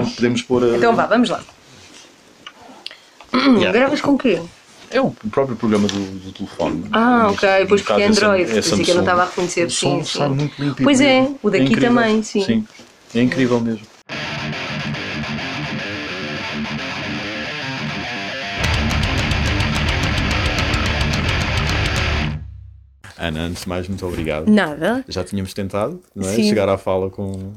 então podemos pôr a. Então vá, vamos lá. Yeah. Gravas com o quê? É o próprio programa do, do telefone. Ah, Neste- ok, pois porque é caso Android, é por isso é que eu não estava a reconhecer. O som Sim, sai sim. muito limpo. Pois é, o daqui incrível. também, sim. É incrível mesmo. Ana, antes de mais, muito obrigado. Nada. Já tínhamos tentado não é? Sim. chegar à fala com,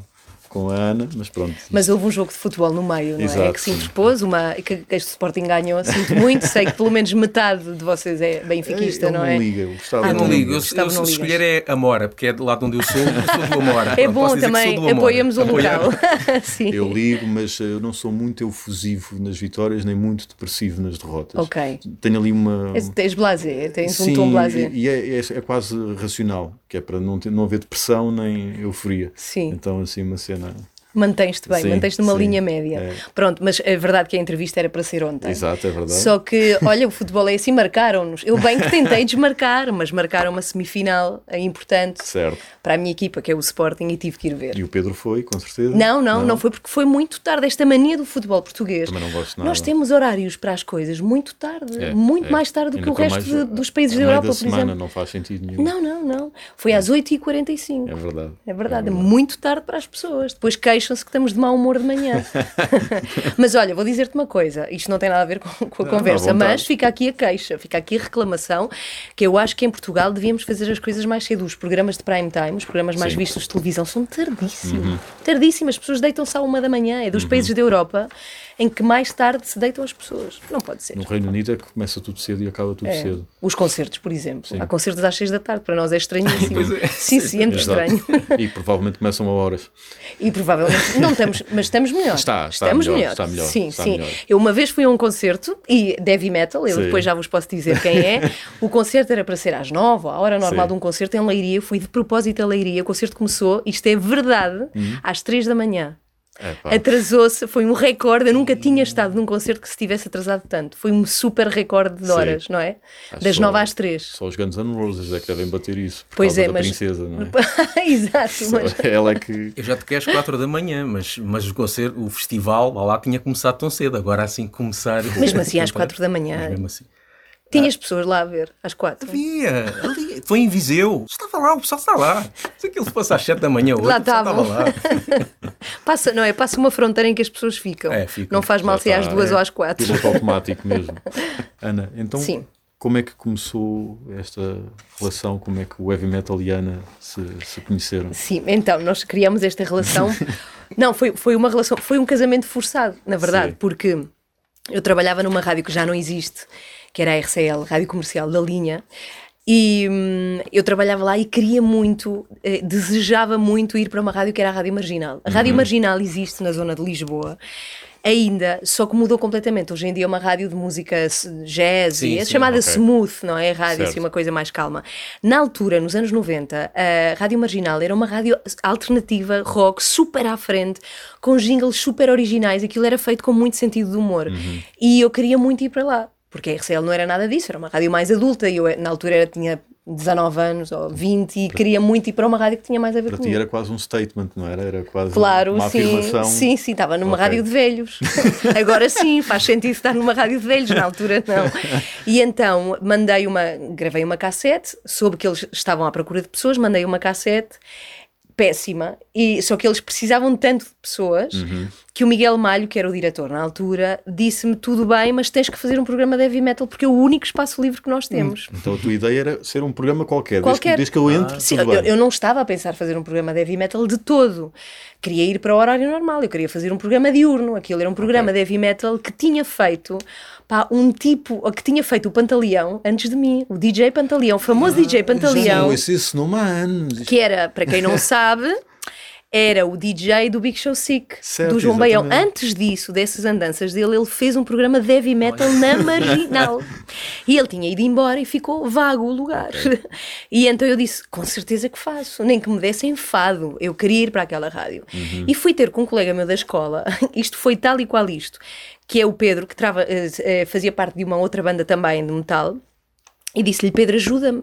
com a Ana, mas pronto. Mas houve um jogo de futebol no meio, não é? Exato, Que se sim. interpôs, uma, que, que este Sporting ganhou. Sinto muito, sei que pelo menos metade de vocês é benfiquista, Ele não é? liga, eu gostava Ah, Eu não ligo, eu, eu, não se escolher é Amora, porque é de lá de onde eu sou, eu sou do Amora. É bom posso dizer que também, sou do Amora. apoiamos o Apoiar- local. Sim. Eu ligo, mas eu não sou muito efusivo nas vitórias, nem muito depressivo nas derrotas. Ok. Tenho ali uma. Esse- Tens blasé, tens um Sim, tom blasé. e é, é, é quase racional, que é para não, ter, não haver depressão nem euforia. Sim. Então, assim, uma cena. Genau. Mantens-te bem, mantens-te numa sim, linha média. é. Pronto, mas é verdade que a entrevista era para ser ontem. Exato, é verdade. Só que, olha, o futebol é assim, marcaram-nos. Eu bem que tentei desmarcar, mas marcaram uma semifinal é importante Certo. para a minha equipa, que é o Sporting, e tive que ir ver. E o Pedro foi, com certeza. Não, não, não, foi porque foi muito tarde. Esta mania do futebol português. Também não gosto nada. Nós temos horários para as coisas muito tarde, É, muito é. mais tarde do que o resto mais de- dos países da Europa, da por semana exemplo. não faz sentido nenhum. Não, não, não. Foi às 8h45. É verdade. É verdade, é muito tarde para as pessoas. Depois queixam-se que estamos de mau humor de manhã. mas olha, vou dizer-te uma coisa: isto não tem nada a ver com, com a Não, conversa, mas fica aqui a queixa, fica aqui a reclamação que eu acho que em Portugal devíamos fazer as coisas mais cedo. Os programas de prime time, os programas mais Sim. vistos de televisão, são tardíssimos. Tardíssimos. As pessoas deitam-se à uma da manhã. É dos países da Europa em que mais tarde se deitam as pessoas. Não pode ser. No Reino Unido é que começa tudo cedo e acaba tudo É. cedo. Os concertos, por exemplo. Sim. Há concertos às seis da tarde, para nós é estranhíssimo. É. Sim, sim, é muito estranho. E provavelmente começam a horas. E provavelmente não estamos, mas estamos melhor. Está, está estamos melhor, melhor. está melhor, Sim, está sim. melhor. Eu uma vez fui a um concerto e de heavy metal, eu Sim. depois já vos posso dizer quem é. O concerto era para ser às nove, a hora normal Sim. de um concerto em Leiria. Fui de propósito a Leiria. O concerto começou, isto é verdade, Uhum. às três da manhã. É. Atrasou-se, foi um recorde. Eu nunca tinha estado num concerto que se tivesse atrasado tanto. Foi um super recorde de Sim. horas, não é? Acho Das só- nove às três. Só os Guns N' Roses é que devem bater isso. Por Pois causa é, da mas- princesa, não é? Exato, mas Só Ela é que. Eu já toquei às 4 da manhã, mas, mas o concerto, o festival lá, lá tinha começado tão cedo. Agora assim que começar. mesmo assim às quatro da manhã. Mesmo assim. Tinhas pessoas lá a ver, às quatro. Havia, ali, foi em Viseu. Estava lá, o pessoal está lá. Se aquilo fosse às 7 da manhã hoje, Lá estava lá. Passa, não é? Passa uma fronteira em que as pessoas ficam. É, ficam. Não faz mal se é às duas é. ou às quatro. Piloto automático mesmo. Ana, então Sim. como é que começou esta relação? Como é que o heavy metal e a Ana se, se conheceram? Sim, então nós criamos esta relação. não, foi, foi uma relação, foi um casamento forçado, na verdade, Sim. porque eu trabalhava numa rádio que já não existe, que era a RCL, Rádio Comercial da Linha. E hum, eu trabalhava lá e queria muito, eh, desejava muito ir para uma rádio que era a Rádio Marginal. A Uhum. Rádio Marginal existe na zona de Lisboa, ainda, só que mudou completamente. Hoje em dia é uma rádio de música jazz, Sim, e é sim, chamada ok. smooth, não é? Rádio, Certo. assim, uma coisa mais calma. Na altura, nos anos 90, a Rádio Marginal era uma rádio alternativa, rock, super à frente, com jingles super originais. Aquilo era feito com muito sentido de humor. Uhum. E eu queria muito ir para lá, porque a RCL não era nada disso, era uma rádio mais adulta. E eu, na altura, era, tinha 19 anos ou 20 e queria muito ir para uma rádio que tinha mais a ver Para ti comigo. era quase um statement, não era? Era quase Claro, uma sim, afirmação. sim, sim, estava numa Ok. rádio de velhos. Agora sim, faz sentido estar numa rádio de velhos, na altura não. E então mandei uma, gravei uma cassete, soube que eles estavam à procura de pessoas, mandei uma cassete péssima, e, só que eles precisavam tanto de pessoas Uhum. Que o Miguel Malho, que era o diretor na altura, disse-me tudo bem, mas tens que fazer um programa de heavy metal porque é o único espaço livre que nós temos. Então a tua ideia era ser um programa qualquer. Qualquer. Desde, que, desde que eu entre, Sim, tudo eu, bem. eu não estava a pensar fazer um programa de heavy metal de todo. Queria ir para o horário normal, eu queria fazer um programa diurno. Aquilo era um programa de heavy metal que tinha feito pá, um tipo, que tinha feito o Pantaleão antes de mim, o DJ Pantaleão, o famoso DJ Já Pantaleão, não ouço esse nome há anos. que era, para quem não sabe, era o DJ do Big Show Sick, Certo, do João Baião. exatamente. Antes disso, dessas andanças dele, ele fez um programa de heavy metal na Marginal. E ele tinha ido embora e ficou vago o lugar. E então eu disse, com certeza que faço, nem que me dessem fado, eu queria ir para aquela rádio. Uhum. E fui ter com um colega meu da escola, isto foi tal e qual isto, que é o Pedro, que trava- eh, eh, fazia parte de uma outra banda também de metal, e disse-lhe, Pedro, ajuda-me.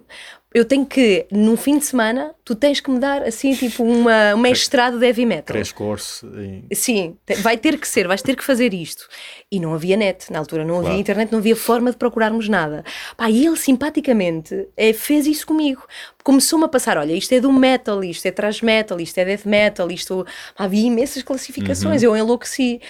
Eu tenho que, num fim de semana, tu tens que me dar assim, tipo, uma, um mestrado de heavy metal. Crash course em... Sim, vai ter que ser, vais ter que fazer isto. E não havia net, na altura não havia Claro. internet, não havia forma de procurarmos nada. Pá, e ele simpaticamente eh, fez isso comigo. Começou-me a passar: olha, isto é do metal, isto é thrash metal, isto é death metal, isto. Havia imensas classificações, eu enlouqueci.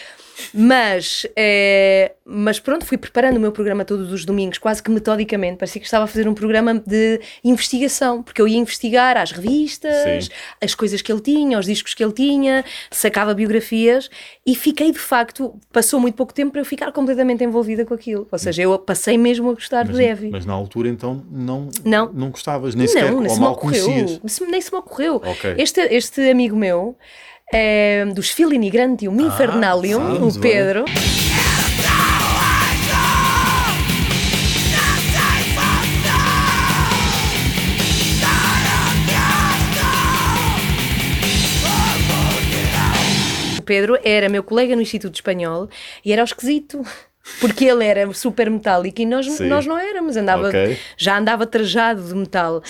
Mas, eh, mas pronto, fui preparando o meu programa todos os domingos, quase que metodicamente. Parecia que estava a fazer um programa de investigação, porque eu ia investigar às revistas, Sim. as coisas que ele tinha, os discos que ele tinha, sacava biografias e fiquei de facto, passou muito pouco tempo para eu ficar completamente envolvida com aquilo. Ou seja, eu passei mesmo a gostar Mas, do heavy. mas na altura então não, Não. não gostavas, nem sequer, não, nem ou se me ocorreu. conhecias. Nem se me ocorreu. Ok. Este, este amigo meu, eh, dos Filini Infernalium, sim, o muito bem. Pedro. O Pedro era meu colega no Instituto Espanhol e era o esquisito. Porque ele era super metálico e nós, Sim. nós não éramos, andava, Ok. já andava trajado de metal.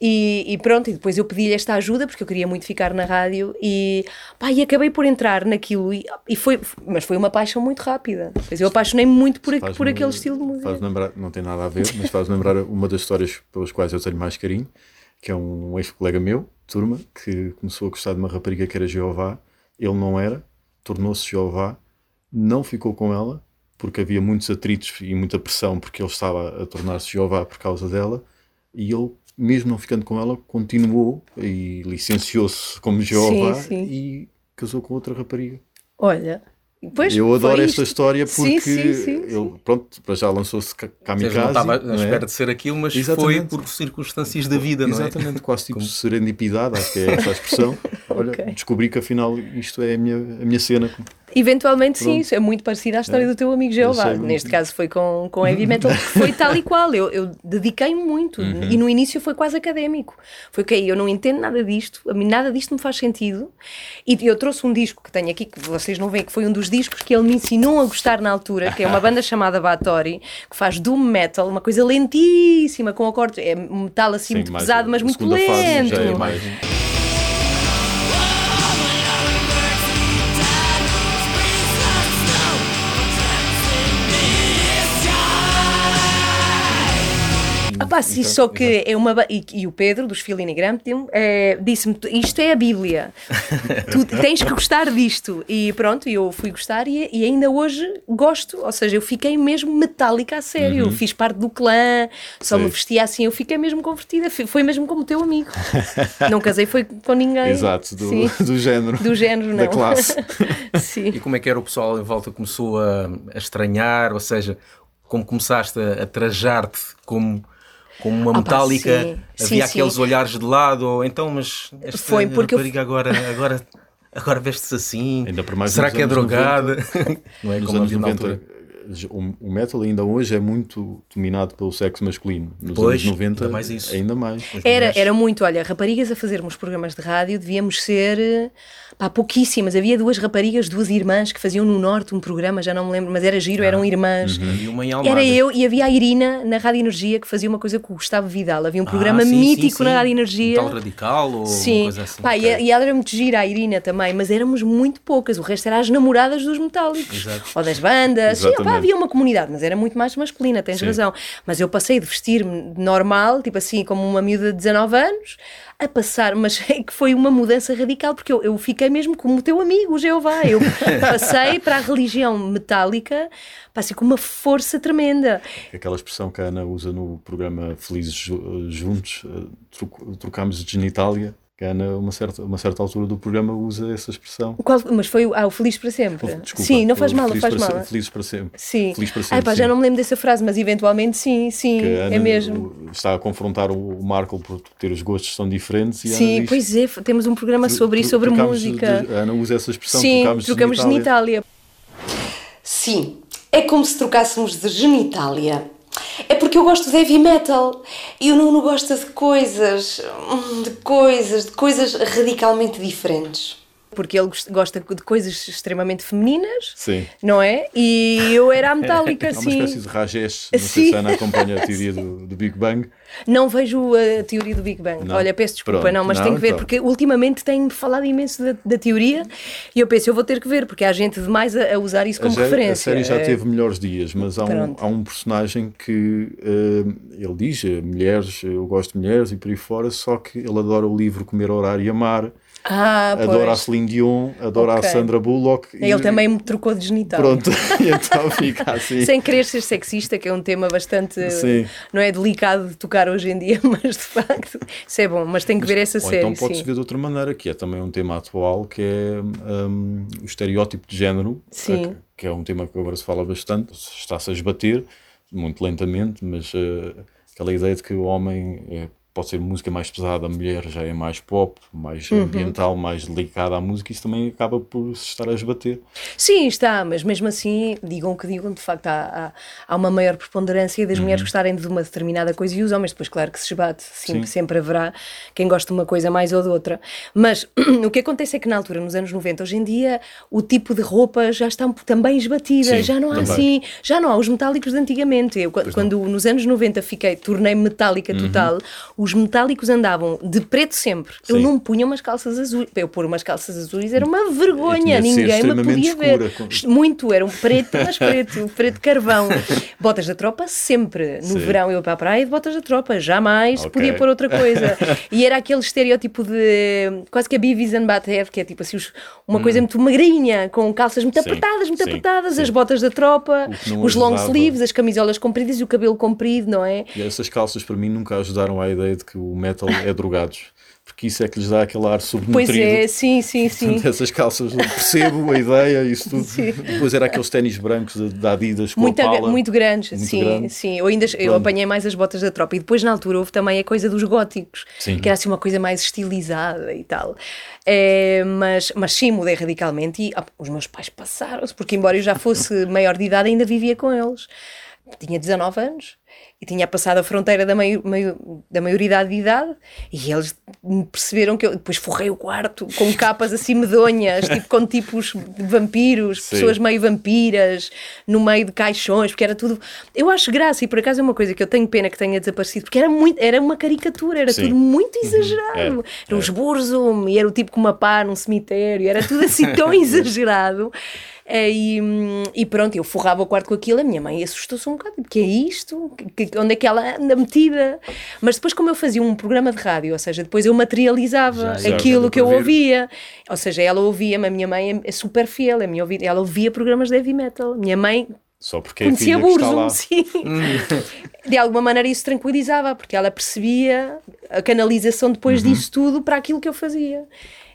E, e pronto, e depois eu pedi-lhe esta ajuda porque eu queria muito ficar na rádio e, pá, e acabei por entrar naquilo e, e foi, mas foi uma paixão muito rápida. Pois eu apaixonei-me muito por, por aquele estilo de música. Faz lembrar, não tem nada a ver, mas faz lembrar uma das histórias pelas quais eu tenho mais carinho, que é um ex-colega meu, turma, que começou a gostar de uma rapariga que era Jeová. Ele não era, tornou-se Jeová, não ficou com ela, porque havia muitos atritos e muita pressão, porque ele estava a tornar-se Jeová por causa dela, e ele, mesmo não ficando com ela, continuou e licenciou-se como Jeová sim. e casou com outra rapariga. Olha, pois eu adoro foi esta história Sim, porque sim, sim, ele, pronto, já lançou-se kamikaze. não estava à é? espera de ser aquilo, mas foi Exatamente. por circunstâncias da vida, não é? Exatamente, quase tipo serendipidade, acho que é essa a expressão. Olha, Ok. descobri que afinal isto é a minha, a minha cena. Eventualmente sim, Pronto. isso é muito parecido à história do teu amigo Jeová. Neste caso foi com, com heavy metal, que foi tal e qual. Eu, eu dediquei-me muito Uhum. e no início foi quase académico. Foi ok, eu não entendo nada disto, a mim nada disto me faz sentido. E eu trouxe um disco que tenho aqui, que vocês não veem, que foi um dos discos que ele me ensinou a gostar na altura, que é uma banda chamada Bathory, que faz doom metal, uma coisa lentíssima, com acordes, é um metal assim Sim, muito pesado, mas muito fase lento. Pá, sim, Então, só que é uma. E, e o Pedro, dos Filini Grampium, é, disse-me: isto é a Bíblia. tu tens que gostar disto. E pronto, eu fui gostar e, e ainda hoje gosto. Ou seja, eu fiquei mesmo metálica a sério. Eu fiz parte do clã, só Sim. me vestia assim. Eu fiquei mesmo convertida. Foi mesmo como teu amigo. não casei, foi com ninguém. Exato, do, Sim, do género. do género, não. Da classe. sim. E como é que era o pessoal em volta? Começou a, a estranhar, ou seja, como começaste a, a trajar-te como, como uma Ah, pá, metálica, sim. havia Sim, aqueles sim. olhares de lado, ou então, mas esta Foi porque eu- rapariga agora, agora, agora veste-se assim, Ainda por mais será que é drogada? Não é Nos como anos havia na 90, altura. O, o metal ainda hoje é muito dominado pelo sexo masculino. Nos Pois, anos 90, ainda mais isso. ainda mais. Era, mulheres. era muito, olha, raparigas a fazermos programas de rádio, devíamos ser pá, pouquíssimas. Havia duas raparigas, duas irmãs que faziam no Norte um programa, já não me lembro, mas era giro, eram irmãs. Havia uma em Almada. Era eu e havia a Irina na Rádio Energia que fazia uma coisa com o Gustavo Vidal. Havia um Ah, programa sim, mítico sim, na sim. Rádio Energia. Um tal radical ou Sim, uma coisa assim. Pá, e, e ela era muito gira, a Irina também, mas éramos muito poucas. O resto era as namoradas dos metálicos Exato. ou das bandas. Sim, Exatamente. Havia uma comunidade, mas era muito mais masculina, tens Sim. razão. Mas eu passei de vestir-me normal, tipo assim, como uma miúda de 19 anos, a passar, mas é que foi uma mudança radical, porque eu, eu fiquei mesmo como o teu amigo, o Jeová. Eu passei para a religião metálica, passei com uma força tremenda. Aquela expressão que a Ana usa no programa Felizes Ju- Juntos, eh, tro- trocámos de genitália, que a Ana, uma certa, uma certa altura do programa, usa essa expressão. Qual- mas foi o- ah, o Feliz para Sempre. Desculpa, sim, não faz mal, não faz para mal. se- Felizes para sempre. Sim. Feliz para Ai, sempre, pá, já não me lembro dessa frase, mas eventualmente sim, sim, Que a Ana é mesmo. está a confrontar o o Marco por ter os gostos que são diferentes. E a Ana Sim, diz, pois é, temos um programa sobre isso, sobre música. de- a Ana usa essa expressão, Sim, trocámos, trocamos de genitália. Sim, é como se trocássemos de genitália. É porque eu gosto de heavy metal e o Nuno gosta de coisas, hum, de coisas, de coisas radicalmente diferentes. Porque ele gost- gosta de coisas extremamente femininas, Sim. não é? E eu era a metálica, É uma assim. espécie de Rajesh. Não sei Sim. se a Ana acompanha a teoria do, do Big Bang. Não vejo a teoria do Big Bang. Não. Olha, peço desculpa, Pronto. não, mas Não, tenho que ver, então. porque ultimamente tenho falado imenso da, da teoria e eu penso, eu vou ter que ver, porque há gente demais a, a usar isso A, como a referência. série já É, teve melhores dias, mas há um, há um personagem que eh, ele diz: eh, mulheres, eu gosto de mulheres e por aí fora, só que ele adora o livro Comer, Orar e Amar, Ah, adora a. Celine Dion, adora Ok. a Sandra Bullock. e- Ele também me trocou de genital. Pronto, então fica assim. Sem querer ser sexista, que é um tema bastante, Sim. não é delicado de tocar hoje em dia, mas de facto, isso é bom, mas tenho que ver essa Ou série, então pode-se ver de outra maneira, que é também um tema atual, que é hum, o estereótipo de género, Sim. que- que é um tema que agora se fala bastante, está-se a esbater, muito lentamente, mas eh, aquela ideia de que o homem é- pode ser música mais pesada, a mulher já é mais pop, mais Uhum. ambiental, mais delicada à música, isso também acaba por se estar a esbater. Sim, está, mas mesmo assim, digam o que digam, de facto há, há, há uma maior preponderância das mulheres gostarem de uma determinada coisa e os homens depois, claro que se esbate, sim, Sim. sempre haverá quem goste de uma coisa mais ou de outra. Mas o que acontece é que na altura, nos anos 90, hoje em dia, o tipo de roupa já está também esbatida, Sim, já não há também. assim, já não há os metálicos de antigamente. Eu, quando, quando nos anos 90 fiquei, tornei-me metálica total, os metálicos andavam de preto sempre. Eu Sim. não punha umas calças azuis. Eu pôr umas calças azuis era uma vergonha, ninguém me podia ver. com- Muito, era um preto, mas preto, preto carvão. Botas da tropa sempre. No Sim. verão eu ia para a praia de botas da tropa, jamais Ok. podia pôr outra coisa. E era aquele estereótipo de quase que a Beavis and Butthead, que é tipo assim, uma coisa muito magrinha, com calças muito Hum. Sim, apertadas, muito apertadas, as botas da tropa, os long ajudava. sleeves, as camisolas compridas e o cabelo comprido, não é? E essas calças para mim nunca ajudaram à ideia de que o metal é drogados, porque isso é que lhes dá aquele ar subnutrido. Pois é, sim, sim, sim. Essas calças, percebo a ideia, isso tudo. Depois era aqueles ténis brancos da Adidas com Muito, a pala. muito grandes, Muito sim, grande. sim. Eu ainda eu apanhei mais as botas da tropa e depois na altura houve também a coisa dos góticos, Sim. que era assim uma coisa mais estilizada e tal. É, mas, mas sim, mudei radicalmente e ah, os meus pais passaram-se, porque embora eu já fosse maior de idade, ainda vivia com eles. Tinha 19 anos e tinha passado a fronteira da, maio- da maioridade de idade e eles perceberam que eu depois forrei o quarto com capas assim medonhas, tipo com tipos de vampiros, Sim. pessoas meio vampiras, no meio de caixões, porque era tudo. Eu acho graça, e por acaso é uma coisa que eu tenho pena que tenha desaparecido, porque era, muito, era uma caricatura, era Sim. tudo muito exagerado. É, Era os Burzum, e era o tipo com uma pá num cemitério, era tudo assim tão exagerado. É, E, e pronto, eu forrava o quarto com aquilo, a minha mãe assustou-se um bocado, porque é isto? Que- que- onde é que ela anda metida? Mas depois, como eu fazia um programa de rádio, ou seja, depois eu materializava Já, aquilo já que eu ouvia. Ou seja, ela ouvia-me, a minha mãe é- é super fiel, a minha ouvida, ela ouvia programas de heavy metal. Minha mãe Só porque é conhecia que Burzum, sim. De alguma maneira isso tranquilizava, porque ela percebia a canalização depois Uhum. disso tudo para aquilo que eu fazia.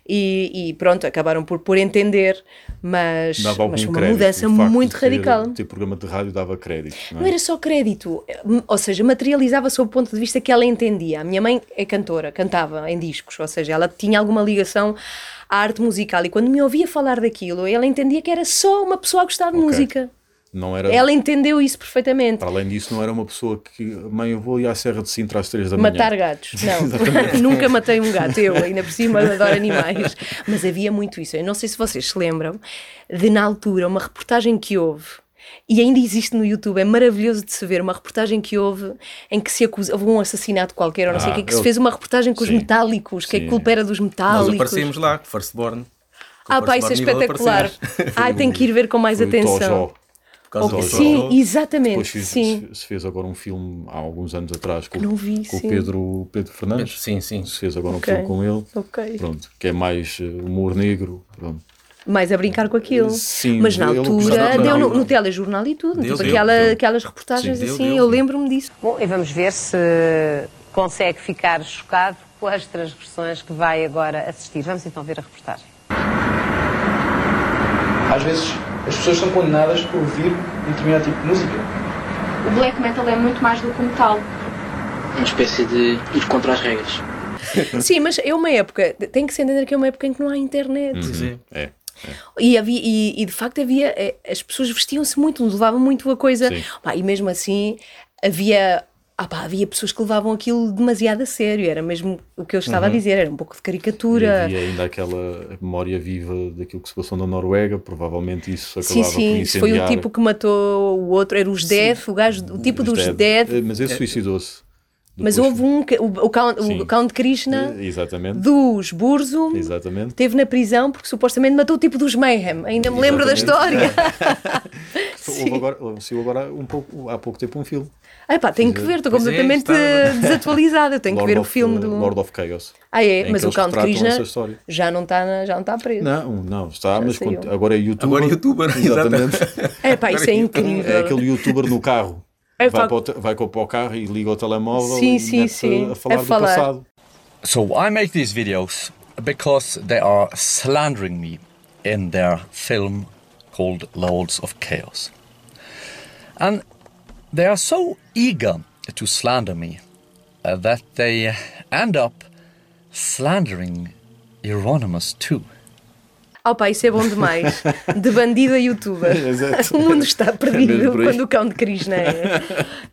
E, e pronto, acabaram por, por entender, mas, mas foi uma crédito. mudança O muito radical. Ter programa de rádio dava crédito. Não, Não é? era só crédito, ou seja, materializava sob o ponto de vista que ela entendia. A minha mãe é cantora, cantava em discos, ou seja, ela tinha alguma ligação à arte musical e quando me ouvia falar daquilo, ela entendia que era só uma pessoa a gostar de Ok. música. Não era, Ela entendeu isso perfeitamente. Para além disso, não era uma pessoa que. Mãe, eu vou ir à Serra de Sintra às 3 da manhã. Matar gatos. Não, nunca matei um gato. Eu, ainda por cima, adoro animais. Mas havia muito isso. Eu não sei se vocês se lembram de, na altura, uma reportagem que houve. E ainda existe no YouTube, é maravilhoso de se ver uma reportagem que houve em que se acusa, houve um assassinato qualquer, ou não sei o Ah, que, que se eu- fez uma reportagem com os Sim. metálicos, que a Sim. culpa era dos Nós metálicos. aparecemos lá, com Firstborn. Ah, pá, isso é espetacular. Ai, tenho que ir ver com mais Foi o atenção. Causa do Sim, exatamente. Depois fiz- sim. se fez agora um filme há alguns anos atrás com, vi, com o Pedro, Pedro Fernandes. Sim, sim. Se fez agora Ok. um filme com ele. Ok. Pronto, que é mais eh, humor negro. Pronto. mais a brincar com aquilo. Sim, mas na altura deu no, no telejornal e tudo, Deu, tipo deu, aquela- deu. aquelas reportagens Sim, deu, assim, deu. eu lembro-me disso. Bom, e vamos ver se consegue ficar chocado com as transgressões que vai agora assistir. Vamos então ver a reportagem. Às vezes as pessoas são condenadas por ouvir um determinado tipo de música. O black metal é muito mais do que um metal. uma espécie de ir contra as regras. Sim, mas é uma época, tem que se entender que é uma época em que não há internet. Sim. É. E, havia, e, e, de facto havia, eh, as pessoas vestiam-se muito, levavam muito a coisa. Pá, e mesmo assim havia ah pá, havia pessoas que levavam aquilo demasiado a sério, era mesmo o que eu estava a dizer, era um pouco de caricatura. E havia ainda aquela memória viva daquilo que se passou na Noruega, provavelmente isso Sim, acabava por sim, incendiar. foi o tipo que matou o outro, era os Death, o gajo, o tipo os dos. Death. Eh, Mas esse suicidou-se. Mas houve um, o, o, Count, Sim. o Count Krishna Eh, Exatamente. dos Burzum Exatamente. esteve na prisão porque supostamente matou o tipo dos Mayhem. Ainda me lembro da história. Houve agora, saiu agora um pouco, há pouco tempo um filme. Ai pá, tenho que ver, estou é, completamente está- desatualizada. Eu tenho que Lord ver o of, filme eh, do. Lord of Chaos. Ah, é, em mas que o Count Krishna já não está na- já não está preso. Não, não, está, mas saiu. cont- agora é youtuber. Agora é youtuber, Exatamente. É pá, isso é é incrível. aquele youtuber no carro. É vai, para o, vai para o carro e liga o telemóvel Sim, e sim, sim. a falar A do falar. passado. So I make these videos because they are slandering me in their film called Lords of Chaos. And they are so eager to slander me uh, that they end up slandering Euronymous too. Ah pá, isso é bom demais. De bandido a youtuber. Exato. o mundo está mesmo perdido quando o Count Krishna é.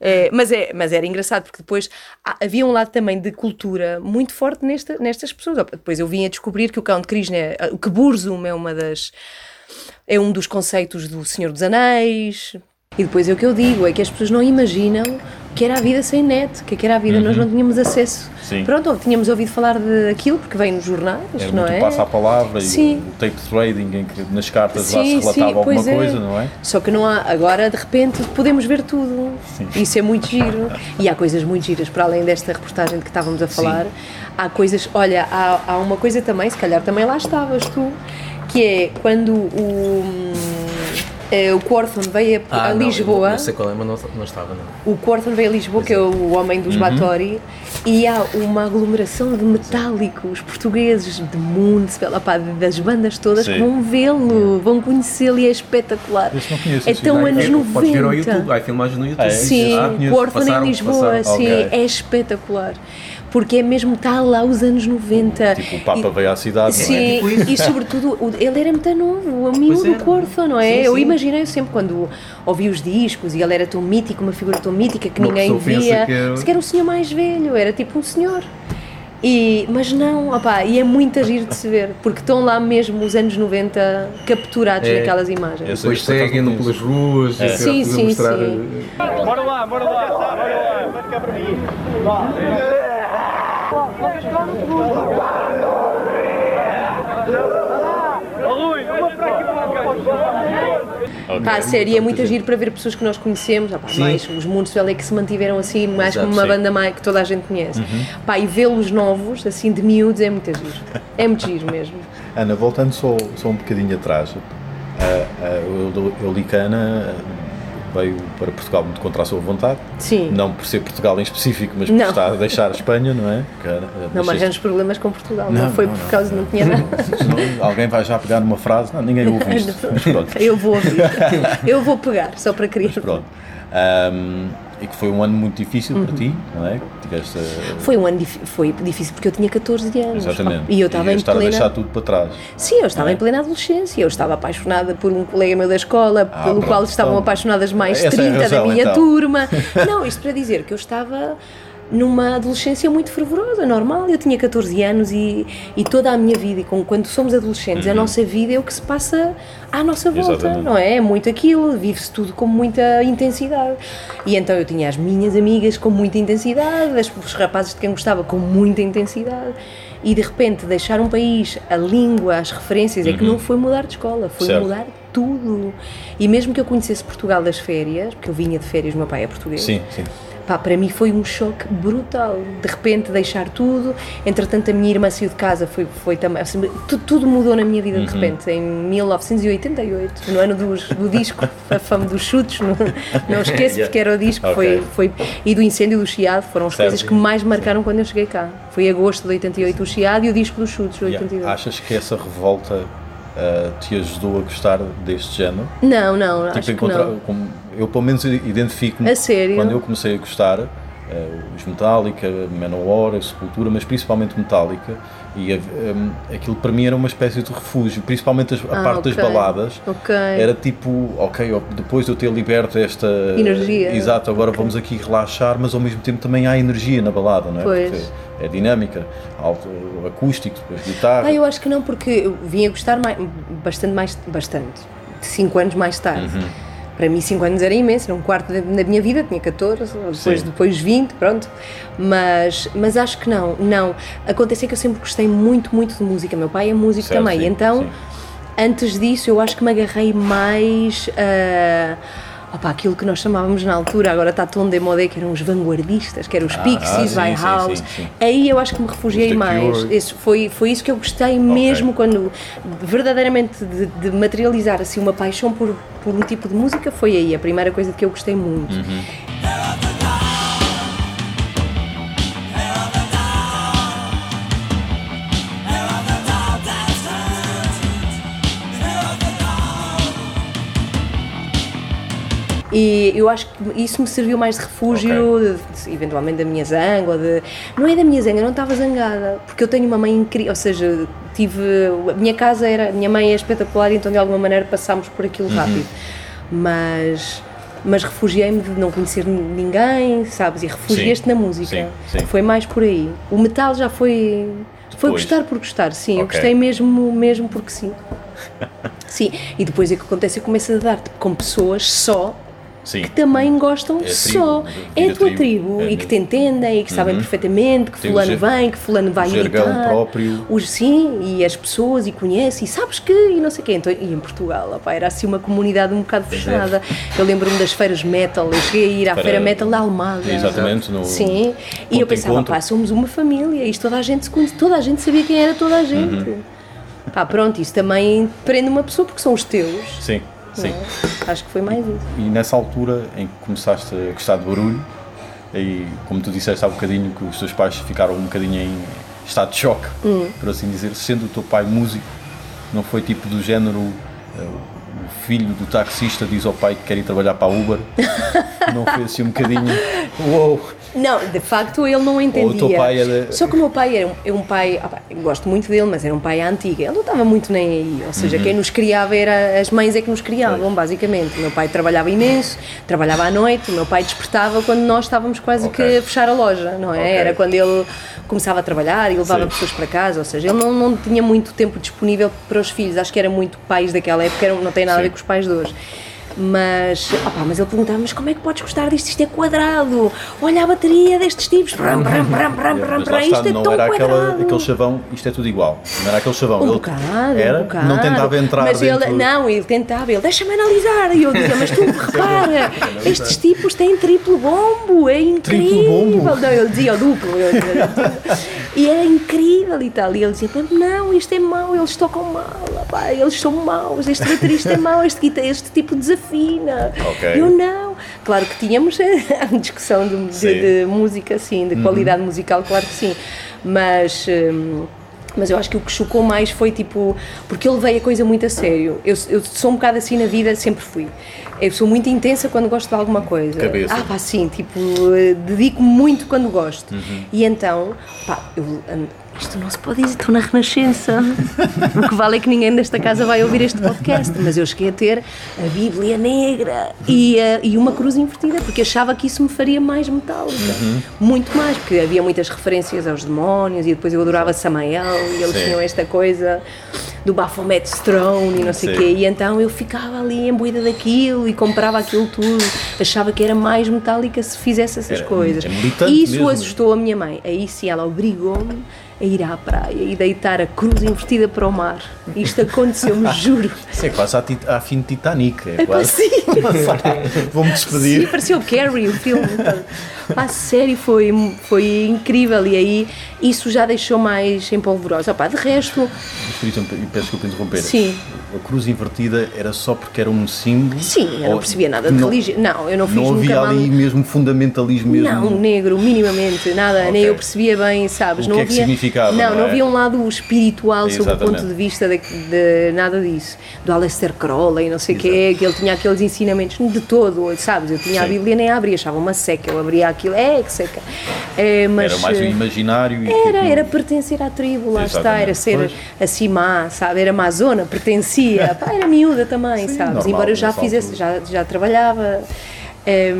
é, mas, é mas era engraçado porque depois há- havia um lado também de cultura muito forte nesta, nestas pessoas. Depois eu vim a descobrir que o Count Krishna, é- o que Burzum é uma das. é um dos conceitos do Senhor dos Anéis. E depois é o que eu digo, é que as pessoas não imaginam o que era a vida sem net, o que é era a vida, nós não tínhamos acesso. Uhum. Sim. Pronto, ou tínhamos ouvido falar daquilo, porque vem nos jornais, Era não é? passa a palavra Sim. e o tape trading em que nas cartas lá se Sim, relatava sim, alguma é. coisa, não é? Só que não há, agora de repente podemos ver tudo. Isso é muito giro. E há coisas muito giras, para além desta reportagem de que estávamos a falar, há coisas, olha, há, há uma coisa também, se calhar também lá estavas tu, que é quando o, hum, o Corthon veio a, a Ah, não, Lisboa. Não, não sei qual é, mas não, não estava, não. O Corthon veio a Lisboa, que é o homem dos Batori, e há uma aglomeração de metálicos portugueses, de Municipal, opá, das bandas todas, que Sim. vão vê-lo, vão conhecê-lo e é espetacular. Não conheço, É tão não. anos É, Podes ver ao 90. YouTube, há filmagens no YouTube. Ah, é? Sim, Ah, o Orphan em Lisboa, passaram. sim, Ok. é espetacular. Porque é mesmo, está lá os anos 90. Tipo, o Papa E- veio à cidade, não é? Sim, tipo isso. e sobretudo ele era muito novo, o amigo do. Corso, não é? Sim, Eu sim. Imaginei sempre quando ouvi os discos e ele era tão mítico, uma figura tão mítica que Uma ninguém via. que é- Se era um senhor mais velho, era tipo um senhor. E, mas não, opá, e é muito agir de se ver, porque estão lá mesmo os anos 90 capturados É. naquelas imagens. Esse- Depois esse por acaso seguem não andam pelas conheço. ruas, É. e Sim, a sim, mostrar, sim. Pá, a sério, é muito agir para ver pessoas que nós conhecemos, ah, pá, mais os mundos é que se mantiveram assim, mais Exato, como uma sim. banda mais que toda a gente conhece. Pá, e vê-los novos, assim, de miúdos, é muito agir. É muito giro mesmo. Ana, voltando só, só um bocadinho atrás, a, a, eu, eu li que a Ana veio para Portugal muito contra a sua vontade, Sim. não por ser Portugal em específico, mas por Não. estar a deixar a Espanha, não é? Que, Ana, Não arranjes problemas com Portugal, não, Não, foi não, por não. causa, não tinha nada. Alguém vai já pegar numa frase, não, ninguém ouve isto, mas pronto. Eu vou ouvir, eu vou pegar, só para criar. pronto. Ahm, e que foi um ano muito difícil para ti, não é? Tiveste, a- Foi um ano foi difícil porque eu tinha 14 anos. exatamente. E eu estava e em estar a plena. deixar tudo para trás. Sim, eu estava é? em plena adolescência. Eu estava apaixonada por um colega meu da escola, Ah, pelo pronto, qual estavam então, apaixonadas mais essa é a 30 da razão, minha então. turma. Não, isto para dizer que eu estava numa adolescência muito fervorosa, normal. Eu tinha 14 anos e, e toda a minha vida, e com, quando somos adolescentes, a nossa vida é o que se passa à nossa volta, Uhum. Exatamente. não é? É muito aquilo, vive-se tudo com muita intensidade. E então eu tinha as minhas amigas com muita intensidade, os rapazes de quem gostava com muita intensidade. E de repente deixar um país, a língua, as referências, é que não foi mudar de escola, foi Uhum. Certo. mudar tudo. E mesmo que eu conhecesse Portugal das férias, porque eu vinha de férias, meu pai é português. Sim, sim. Pá, para mim foi um choque brutal. De repente deixar tudo. Entretanto, a minha irmã saiu de casa, foi, foi também. assim, tu- tudo mudou na minha vida Uhum. de repente, em 1988, no ano dos, do disco, a fama dos chutes. Não, não esqueço, Yeah. porque era o disco. Ok. Foi, foi, e do incêndio do Chiado foram as Certo. coisas que mais marcaram quando eu cheguei cá. Foi agosto de 88 o Chiado e o disco dos chutes de Yeah. 82. Achas que essa revolta ah, te ajudou a gostar deste género? Não, não, Tipo, acho que não. como- eu pelo menos identifico-me quando eu comecei a gostar eh, os Metallica, Manowar, a Sepultura, mas principalmente Metallica, E um, aquilo para mim era uma espécie de refúgio, principalmente a Ah, parte ok. das baladas. Ok. Era tipo, ok, depois de eu ter liberto esta Energia. Exato, agora vamos aqui relaxar, mas ao mesmo tempo também há energia na balada, não é? Pois. Porque é dinâmica, alto, acústico, depois guitarra. Ah, eu acho que não, porque eu vim a gostar mais, bastante mais, bastante, cinco anos mais tarde. Uhum. Para mim, 5 anos era imenso, era um quarto da, da minha vida, tinha 14, depois, Sim. depois 20, pronto. Mas, mas acho que não, não. Acontece é que eu sempre gostei muito, muito de música. Meu pai é músico Certo, também, sim, então sim. antes disso eu acho que me agarrei mais a. Opa, aquilo que nós chamávamos na altura, agora está tão demodé, que eram os vanguardistas, que eram os Ah, Pixies, sim, by sim, House. sim. Aí eu acho que me refugiei mais. Esse foi, foi isso que eu gostei mesmo quando verdadeiramente de, de materializar assim uma paixão por, por um tipo de música foi aí a primeira coisa que eu gostei muito. Uhum. E eu acho que isso me serviu mais de refúgio, de- de- eventualmente da minha zanga, ou de... não é da minha zanga, eu não estava zangada, porque eu tenho uma mãe incrível, ou seja, tive, a minha casa era, a minha mãe é espetacular, então de alguma maneira passámos por aquilo Uhum. rápido, mas, mas refugiei-me de não conhecer ninguém, sabes, e refugiei-te Sim, na música, sim, sim. foi mais por aí. O metal já foi, foi Depois. gostar por gostar, sim, eu Ok. gostei mesmo, mesmo porque sim. Sim, e depois o que acontece, eu começo a dar-te com pessoas só Sim. que também gostam É só. é a tua tribo. tribo É e que mesmo. te entendem e que sabem perfeitamente que Tem fulano vem, que fulano vai o imitar. próprio. Os, sim, e as pessoas e conhece e sabes que e não sei quê. Então, e em Portugal, opá, era assim uma comunidade um bocado fechada. Eu lembro-me das feiras metal, eu cheguei a ir à Feira- feira metal da Almada. Exatamente, no Sim, e eu pensava, pá, somos uma família, isto toda a gente se conhece, toda a gente sabia quem era toda a gente. Uhum. Pá, pronto, isso também prende uma pessoa porque são os teus. Sim, sim. é? Acho que foi mais isso. E nessa altura em que começaste a gostar de barulho, e como tu disseste há bocadinho que os teus pais ficaram um bocadinho em estado de choque, Hum. por assim dizer, sendo o teu pai músico, não foi tipo do género eh, o filho do taxista diz ao pai que quer ir trabalhar para a Uber, não foi assim um bocadinho, uou, Não, de facto ele não entendia. Ou o teu pai era- Só que o meu pai era um, é um pai, eu gosto muito dele, mas era um pai à antiga. Ele não estava muito nem aí. Ou seja, Uhum. quem nos criava era as mães é que nos criavam, basicamente. O meu pai trabalhava imenso, trabalhava à noite, o meu pai despertava quando nós estávamos quase Ok. que a fechar a loja, não é? Ok. Era quando ele começava a trabalhar e levava Sim. pessoas para casa, ou seja, ele não, não tinha muito tempo disponível para os filhos. Acho que era muito pais daquela época, não tem nada a ver Sim. com os pais de hoje. Mas, opá, mas ele perguntava, mas como é que podes gostar disto? Isto é quadrado. Olha a bateria destes tipos. Bram, bram, bram, bram, bram, bram. Isto é não tão era aquela, quadrado. aquele chavão, isto é tudo igual. Não era aquele chavão. Um ele bocado, era, um bocado. não tentava entrar mas dentro. ele, Não, ele tentava, ele deixa-me analisar. E eu dizia, mas tu repara, estes tipos têm triplo bombo, é incrível. Triplo bombo? Não, ele dizia o duplo. eu e era incrível e tal. E ele dizia, não, isto é mau, eles tocam mal, pá, eles são maus, este baterista é mau, este, este tipo desafina. Ok. Eu não. Claro que tínhamos a discussão de, de-. Uhum. de música, sim, de qualidade musical, claro que sim. Mas. hum, mas eu acho que o que chocou mais foi tipo. Porque eu levei a coisa muito a sério. Eu, eu sou um bocado assim na vida, sempre fui. Eu sou muito intensa quando gosto de alguma coisa. Cabeça. Ah, pá, sim, tipo, eh, dedico-me muito quando gosto. Uhum. E então, pá, eu, hum, isto não se pode dizer, estou na Renascença. o que vale é que ninguém desta casa vai ouvir este podcast. Mas eu cheguei a ter a Bíblia Negra e, eh, e uma cruz invertida, porque achava que isso me faria mais metálica. Uhum. Muito mais, porque havia muitas referências aos demónios e depois eu adorava Samael e eles Sim. tinham esta coisa do Baphomet Throne e não sei o quê. E então eu ficava ali imbuída daquilo e comprava aquilo tudo. Achava que era mais metálica se fizesse essas Era- coisas. é E isso mesmo. assustou a minha mãe. Aí sim ela obrigou-me a ir à praia e deitar a cruz invertida para o mar. Isto aconteceu-me, juro. Isso é quase à, à fim de Titanic. É É quase. sim. Vou-me Sim, despedir. parecia o Carrie, o filme. Pá, a série foi, foi incrível e aí isso já deixou mais empolvorosa. Pá, de resto, Mas, por exemplo, e peço desculpa interromper. Sim. A cruz invertida era só porque era um símbolo? Sim, eu não percebia nada de religião. Não, eu não fiz Não nunca havia mal- ali mesmo fundamentalismo mesmo? Não, negro, minimamente, nada, nem Ok. eu percebia bem, sabes? O não que é que havia, significava, Não, não não é? havia um lado espiritual sob o ponto de vista de, de nada disso. Do Aleister Crowley, não sei o quê, que ele tinha aqueles ensinamentos de todo, sabes? Eu tinha a Sim. Bíblia nem a abria, achava uma seca, eu abria aquilo, é que seca. É, mas, Era mais um eh, imaginário? e que Era, aquilo- era pertencer à tribo, lá está, Exatamente. era ser Pois. assim má, sabe? Era amazona, pertencia, pá, era miúda também, Sim, sabes? normal, Embora eu já fizesse, já, já trabalhava, em,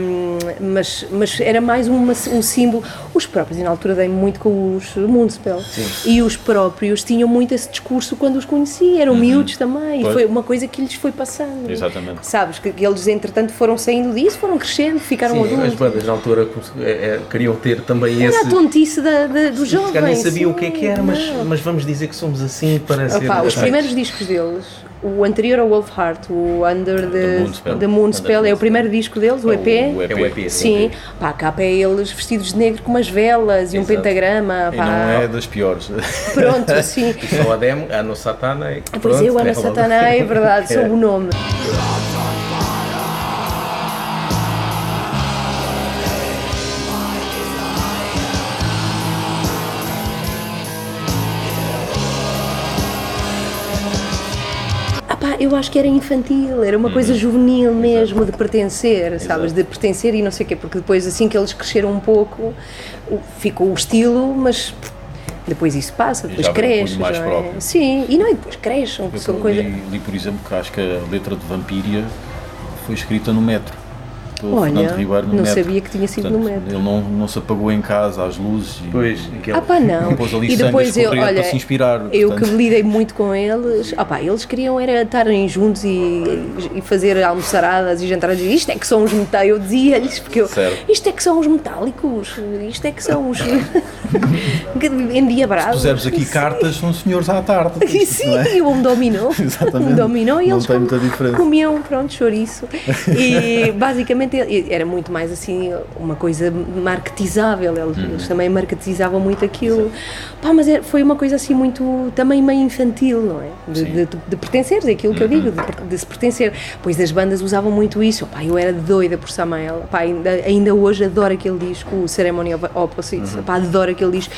mas, mas era mais uma, um símbolo. Os próprios, e na altura dei muito com os Moonspell, e os próprios tinham muito esse discurso quando os conheci, eram miúdos também, e Pois. foi uma coisa que lhes foi passando. Exatamente. Sabes, que, que eles entretanto foram saindo disso, foram crescendo, ficaram Sim, as adultos. bandas na altura é, é, queriam ter também Era esse. a tontice da, da, dos calhar nem jovens. sabiam o que é que era, mas, mas vamos dizer que somos assim para ser. Opa, os aceitos. primeiros discos deles, o anterior ao Wolf Heart, o Under the, Moonspell. the Moonspell, Under é o primeiro disco deles, o EP. o EP. É o EP. Sim, pá, a capa é eles vestidos de negro com umas velas e um Exato. pentagrama. E Pá. não é das piores. Pronto, assim. E só a demo, a no Satana. Ah, Pois é logo. Satana, é verdade, soube o nome. Eu acho que era infantil, era uma Uhum. coisa juvenil mesmo, de pertencer, sabes? De pertencer e não sei o quê, porque depois, assim que eles cresceram um pouco, ficou o estilo, mas depois isso passa, depois já cresce. mais não é? Sim, e não, e depois crescem, são Eu coisas. li, por exemplo, que acho que a letra de Vampiria foi escrita no metro. Pelo Olha, Fernando Ribeiro no não metro. sabia que tinha sido no metro. Ele não, não se apagou em casa às luzes. E, Pois, aquele- Ah pá, não. Pôs ali E depois eu, olha, para se inspirar, eu portanto. que lidei muito com eles, ah pá, eles queriam era estarem juntos e, e fazer almoçaradas e jantares. Isto é que são os metálicos, eu dizia-lhes, porque eu, isto é que são os metálicos, isto é que são os endiabrados. Pusermos aqui cartas, são senhores à tarde. E sim, é? e um dominó. Exatamente. Um dominó e Não eles comiam, pronto, chouriço. E basicamente era muito mais assim, uma coisa marketizável. Eles, Uhum. eles também marketizavam muito aquilo. Pá, mas era- foi uma coisa assim muito, também meio infantil, não é? De, de, de pertencer, é aquilo que eu Uhum. digo, de, de se pertencer. Pois as bandas usavam muito isso. Pá, eu era doida por Samael. Pá, ainda, ainda hoje adoro aquele disco, o Ceremony of Opposites. Uhum. Pá, adoro aquele disco.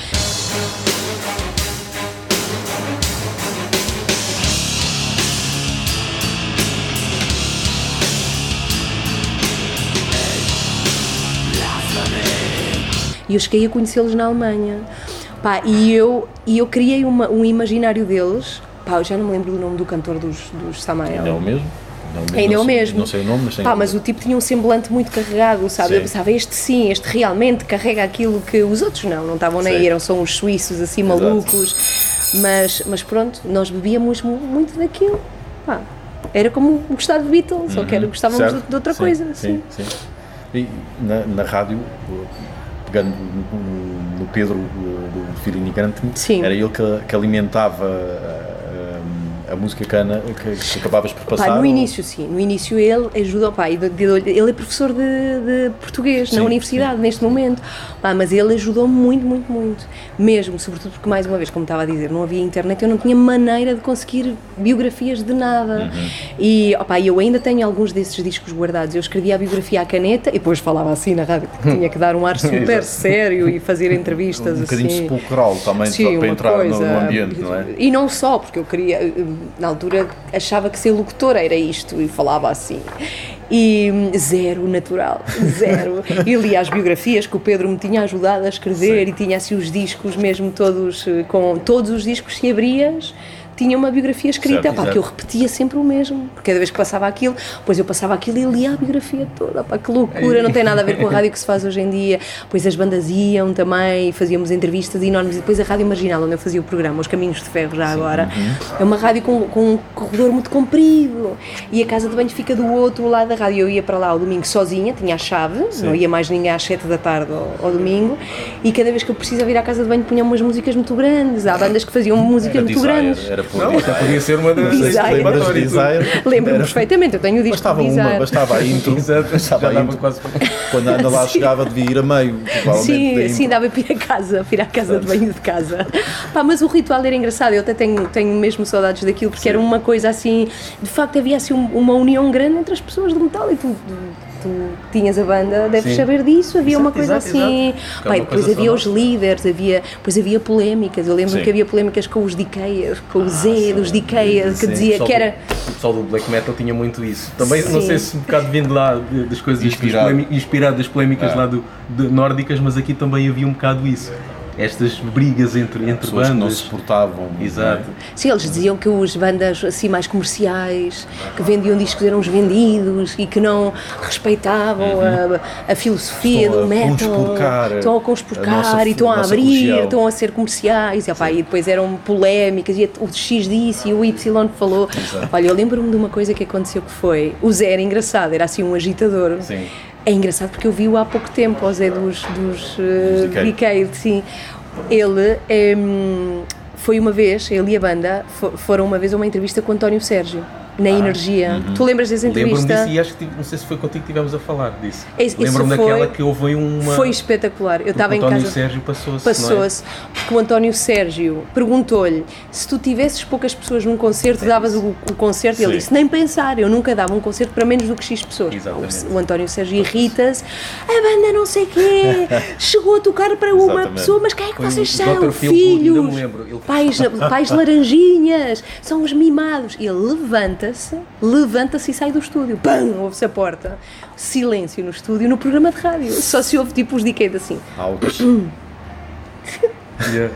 E eu cheguei a conhecê-los na Alemanha. Pá, e eu, e eu criei uma, um imaginário deles. Pá, eu já não me lembro do nome do cantor dos, dos Samael. Ainda é o mesmo? Ainda é o mesmo. Não sei o nome, mas Pá, mas o tipo tinha um semblante muito carregado, sabe? Sim. Eu pensava, este sim, este realmente carrega aquilo que os outros não, não estavam nem eram só uns suíços assim Exato. malucos. Mas, mas pronto, nós bebíamos mu- muito daquilo. Pá, era como gostar de Beatles, só que era, gostávamos Certo. de, de outra Sim, coisa. Sim, sim. E na, na rádio, pegando no, no Pedro do, do Filho Imigrante, Sim. era ele que, que alimentava a, música cana que, que acabavas por passar. Pá, no ou- início, sim. No início ele e de- de- ele é professor de, de português Sim, na universidade neste momento. Pá, mas ele ajudou muito, muito, muito. Mesmo, sobretudo porque, mais uma vez, como estava a dizer, não havia internet, eu não tinha maneira de conseguir biografias de nada. Uhum. E, opá, eu ainda tenho alguns desses discos guardados. Eu escrevia a biografia à caneta e depois falava assim na rádio, que tinha que dar um ar super sério e fazer entrevistas um bocadinho assim. sepulcral também Sim, só para entrar no- coisa. no, ambiente, não é? E não só, porque eu queria, na altura achava que ser locutora era isto e falava assim. E hum, zero natural, zero. E lia as biografias que o Pedro me tinha ajudado a escrever e tinha assim os discos mesmo todos, eh, com todos os discos se abrias. Tinha uma biografia escrita, Certo, pá, exato. que eu repetia sempre o mesmo, porque cada vez que passava aquilo, pois eu passava aquilo e lia a biografia toda, pá, que loucura, não tem nada a ver com a rádio que se faz hoje em dia. Pois as bandas iam também, fazíamos entrevistas enormes, e depois a Rádio Marginal, onde eu fazia o programa, Os Caminhos de Ferro, já agora, Uhum. é uma rádio com, com um corredor muito comprido, e a casa de banho fica do outro lado da rádio. Eu ia para lá ao domingo sozinha, tinha a chave, não ia mais ninguém às 7 da tarde ao, ao domingo, e cada vez que eu precisava ir à casa de banho punha umas músicas muito grandes, há bandas que faziam músicas Era muito design, grandes. era. Não, até podia ser uma das Não sei se te lembras de Desire. Desire. Lembro-me perfeitamente, eu tenho o disco Bastava de uma, Desire. bastava a intro. Bastava a intro. quase- Quando a Ana lá chegava, devia ir a meio. Sim, sim, dava para ir a casa, para ir à casa de banho de casa. Pá, mas o ritual era engraçado, eu até tenho, tenho mesmo saudades daquilo, porque era uma coisa assim, de facto havia assim um- uma união grande entre as pessoas do metal e tu, tu, tinhas a banda, deves Sim. saber disso, havia Exato, uma coisa exato, assim. exato. Que é depois coisa havia os líderes, havia, depois havia polémicas, eu lembro Sim. que havia polémicas com os Decayers, com o Z dos Decayers, que Sim, dizia que era. do- O pessoal do black metal tinha muito isso. Também, não Sim. sei se um bocado vindo lá das coisas Inspirado. das polémi- inspirado das polémicas É. lá do, de nórdicas, mas aqui também havia um bocado isso. Estas brigas entre, entre Pessoas que não bandas. se suportavam. Exato. Sim, eles diziam que as bandas assim mais comerciais, que vendiam discos eram os vendidos e que não respeitavam a, a filosofia Estão do a metal. estão a a conspurcar nossa- e estão a abrir, religião. estão a ser comerciais. E, opá, e depois eram polémicas e o X disse e o Y falou. Olha, eu lembro-me de uma coisa que aconteceu que foi, o Zé era engraçado, era assim um agitador. Sim. É engraçado porque eu vi-o há pouco tempo, ao Zé dos, dos uh, Decade. Decade, sim. Ele em, foi uma vez, ele e a banda fo- foram uma vez a uma entrevista com António Sérgio, na Energia. Tu lembras dessa Lembro-me entrevista? disso e acho que não sei se foi contigo que estivemos a falar disso. Isso Lembro-me daquela que houve uma. Foi espetacular. Eu estava o em António casa. Sérgio passou-se. é? Passou-se, porque o António Sérgio perguntou-lhe se tu tivesses poucas pessoas num concerto, davas o, o concerto, e ele Sim. disse: Nem pensar, eu nunca dava um concerto para menos do que X pessoas. Exatamente. O, o António Sérgio irrita-se, a banda não sei quê, chegou a tocar para uma Exatamente. pessoa, mas quem é que Foi o vocês são? Filhos, pais, pais laranjinhas, são os mimados. E ele levanta-se, levanta-se e sai do estúdio. Pam! Ouve-se a porta. Silêncio no estúdio, no programa de rádio. Só se ouve tipo os decade assim. Altos. Yeah.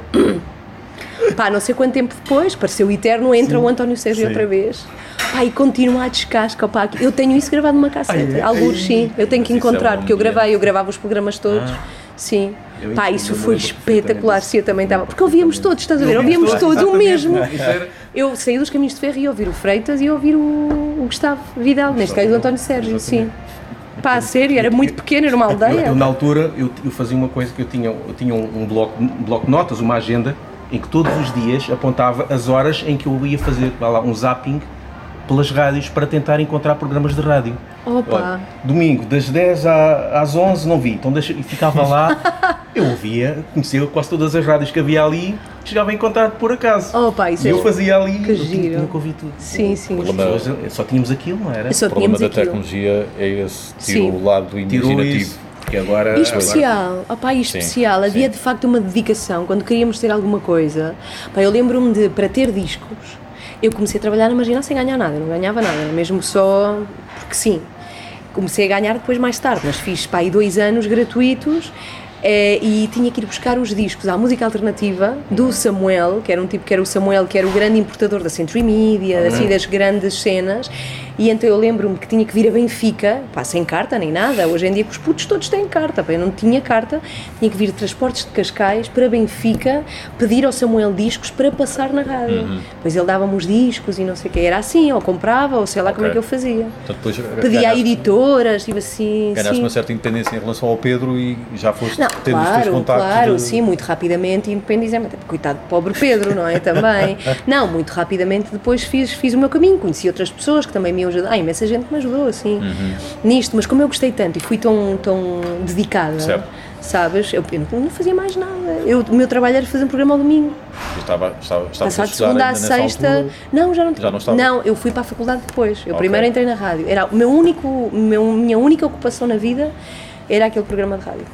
Pá, não sei quanto tempo depois, pareceu eterno, entra o António Sérgio Sim. outra vez. Pá, e continua a descasca. Pá, eu tenho isso gravado numa cassete. Ai, é? Alguns sim, eu tenho que é encontrar, um porque eu gravei, eu gravava os programas todos. Sim. Eu Pá, isso foi espetacular. Sim, eu também estava. Porque ouvíamos todos, estás a ver? Ouvíamos todos o mesmo. Eu saí dos caminhos de ferro e ouvir o Freitas e ouvir o, o Gustavo Vidal, neste caso o António Sérgio, sim. Pá, a sério, era muito pequeno, era uma Eu, aldeia. eu, na altura eu, eu fazia uma coisa que eu tinha, eu tinha um, um bloco, um bloco de notas, uma agenda, em que todos os dias apontava as horas em que eu ia fazer lá, um zapping pelas rádios para tentar encontrar programas de rádio. Opa. Olha, domingo, das 10 à- às 11 não vi, então deixa, e ficava lá, eu ouvia, conhecia quase todas as rádios que havia ali, chegava a encontrar por acaso. Opa, isso e é- eu fazia ali, que eu giro. tinha que ouvir tudo. Sim, sim. As pessoas, só tínhamos aquilo, não era? Só O problema da aquilo. tecnologia é esse. Tira Sim. o lado imaginativo. porque agora... E especial, opá, e especial, havia de facto uma dedicação quando queríamos ter alguma coisa. Pá, eu lembro-me de, para ter discos, eu comecei a trabalhar na Marginal sem ganhar nada, não ganhava nada, mesmo só porque sim. Comecei a ganhar depois mais tarde, mas fiz pá, aí dois anos gratuitos eh, e tinha que ir buscar os discos à música alternativa do Samuel, que era um tipo que era o Samuel, que era o grande importador da Century Media, assim, das grandes cenas. E então eu lembro-me que tinha que vir a Benfica, pá, sem carta nem nada. Hoje em dia os putos todos têm carta, pá, eu não tinha carta, tinha que vir de transportes de Cascais para Benfica pedir ao Samuel discos para passar na rádio. Uhum. Depois ele dava-me os discos e não sei o que, era assim, ou comprava, ou sei lá como é que eu fazia. Portanto, depois Pedia a ganhaste- editoras, tipo assim. Ganhaste sim. uma certa independência em relação ao Pedro e já foste Não, tendo os teus claro, contactos. claro, de- sim, muito rapidamente independizamente. Coitado do pobre Pedro, não é? Também. Não, muito rapidamente depois fiz, fiz o meu caminho, conheci outras pessoas que também me ajudaram. Ah, imensa gente que me ajudou, assim, Uhum. nisto. Mas como eu gostei tanto e fui tão, tão dedicada, Certo. sabes? Eu, eu não- fazia mais nada. Eu, o meu trabalho era fazer um programa ao domingo. Eu Estava, estava, estava Passar a de segunda à sexta. altura. Não, já não Já não estava? Não, eu fui para a faculdade depois. Eu Ok. primeiro entrei na rádio. Era o meu único, meu, minha única ocupação na vida era aquele programa de rádio.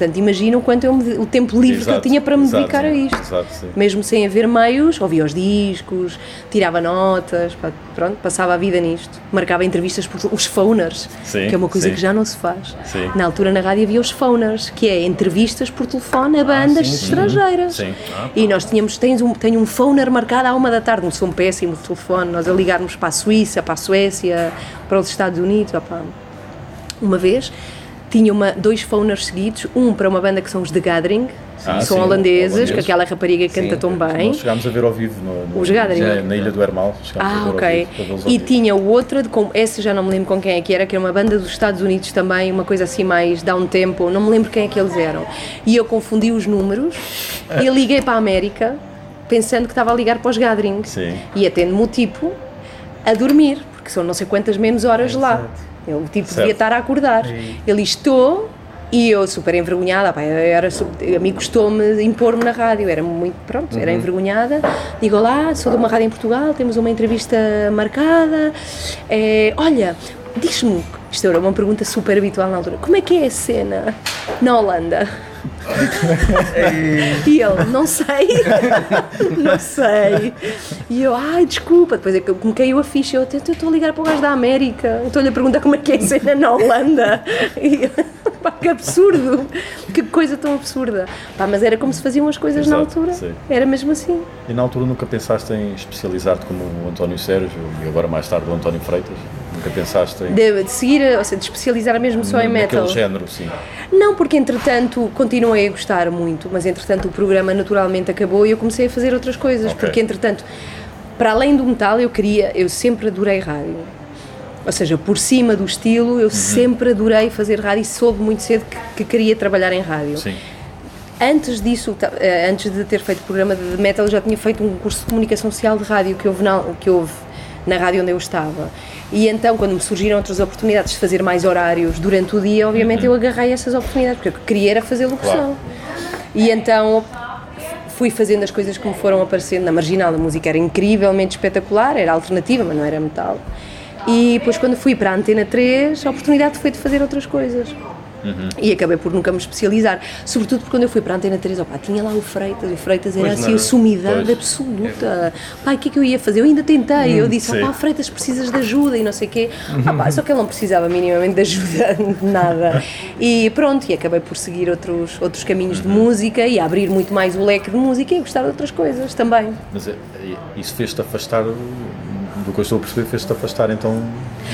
Portanto, imagina o quanto eu me, o tempo livre que eu Exato, tinha para me exato, dedicar a isto. Exato. Mesmo sem haver meios, ouvia os discos, tirava notas, pronto, passava a vida nisto. Marcava entrevistas por os phoners, Sim, que é uma coisa sim. que já não se faz. Sim. Na altura na rádio havia os phoners, que é entrevistas por telefone a bandas sim, sim. estrangeiras. Sim. E nós tínhamos, tens um, tenho um phoner marcado à uma da tarde, um som péssimo de telefone, nós a ligarmos para a Suíça, para a Suécia, para os Estados Unidos, opá. uma vez tinha uma, dois phoners seguidos, um para uma banda que são os The Gathering, Ah, que são sim, holandeses, holandeses. com aquela rapariga que canta Sim, tão bem. Nós chegámos a ver ao vivo no, no, Os Gathering. na, na Ilha do Hermal. Ah, ok. vivo, E tinha o outro, de, com, esse já não me lembro com quem é que era, que era uma banda dos Estados Unidos também, uma coisa assim mais down tempo, não me lembro quem é que eles eram. E eu confundi os números e liguei para a América pensando que estava a ligar para os gatherings. Sim. E atende-me o tipo a dormir, porque são não sei quantas menos horas lá. Eu, o tipo Certo. devia estar a acordar. Ele estou e eu super envergonhada, pá, eu era, a mim custou-me impor-me na rádio, era muito, pronto, era envergonhada. Digo, olá, sou de uma rádio em Portugal, temos uma entrevista marcada. Eh, olha, diz-me, isto era uma pergunta super habitual na altura, como é que é a cena na Holanda? E ele, não sei, não sei. E eu, ai, desculpa. Depois é que me caiu a ficha. Eu, eu estou a ligar para o gajo da América. Eu Estou-lhe a perguntar como é que é a cena na Holanda. E, pá, que absurdo. Que coisa tão absurda. Pá, mas era como se faziam as coisas na Exato, altura. sim. Era mesmo assim. E na altura nunca pensaste em especializar-te como o António Sérgio e agora mais tarde o António Freitas? Nunca pensaste em. De, de seguir, ou seja, de especializar mesmo só em metal. Género, sim. Não, porque entretanto continuei a gostar muito, mas entretanto o programa naturalmente acabou e eu comecei a fazer outras coisas, Ok. porque entretanto, para além do metal, eu queria, eu sempre adorei rádio. Ou seja, por cima do estilo, Uhum. eu sempre adorei fazer rádio e soube muito cedo que, que queria trabalhar em rádio. Sim. Antes disso, eh, antes de ter feito programa de metal, eu já tinha feito um curso de comunicação social de rádio que houve que houve na rádio onde eu estava. E então, quando me surgiram outras oportunidades de fazer mais horários durante o dia, obviamente eu agarrei essas oportunidades, porque eu queria era fazer locução. Claro. E então fui fazendo as coisas que me foram aparecendo na marginal. A música era incrivelmente espetacular, era alternativa, mas não era metal. E depois, quando fui para a Antena 3, a oportunidade foi de fazer outras coisas. E acabei por nunca me especializar. Sobretudo porque quando eu fui para a Antena 3, opa, tinha lá o Freitas. O Freitas era Pois assim a sumidade pois. absoluta. Pá, o que é que eu ia fazer? Eu ainda tentei. eu disse, opá, Freitas, precisas de ajuda e não sei o quê. Opá, só que ele não precisava minimamente de ajuda, de nada. E pronto, e acabei por seguir outros, outros caminhos de música e abrir muito mais o leque de música e gostar de outras coisas também. Mas é- é- isso fez-te afastar, do que eu estou a perceber, fez-te afastar então.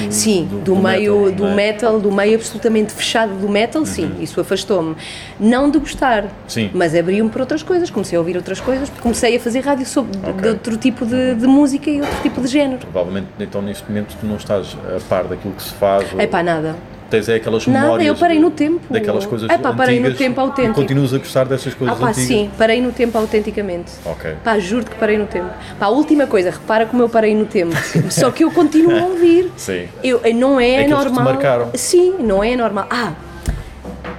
do- Sim, do, meio metal, do não é? metal, do meio absolutamente fechado do metal, sim, isso afastou-me. Não de gostar, Sim. mas abriu-me para outras coisas, comecei a ouvir outras coisas, comecei a fazer rádio sobre de- de outro tipo de, de música e outro tipo de género. Provavelmente então neste momento tu não estás a par daquilo que se faz. ou É pá, nada. Tens é aquelas Nada, memórias. eu parei no tempo. Daquelas coisas Epá, parei no antigas tempo autêntico. Continuas a gostar dessas Ah coisas pá, antigas. sim, parei no tempo autenticamente. Ok. Pá, juro que parei no tempo. Pá, a última coisa, repara como eu parei no tempo. Só que eu continuo a ouvir. Sim. Eu, não é Aqueles que te normal. marcaram. Sim, não é normal. Ah,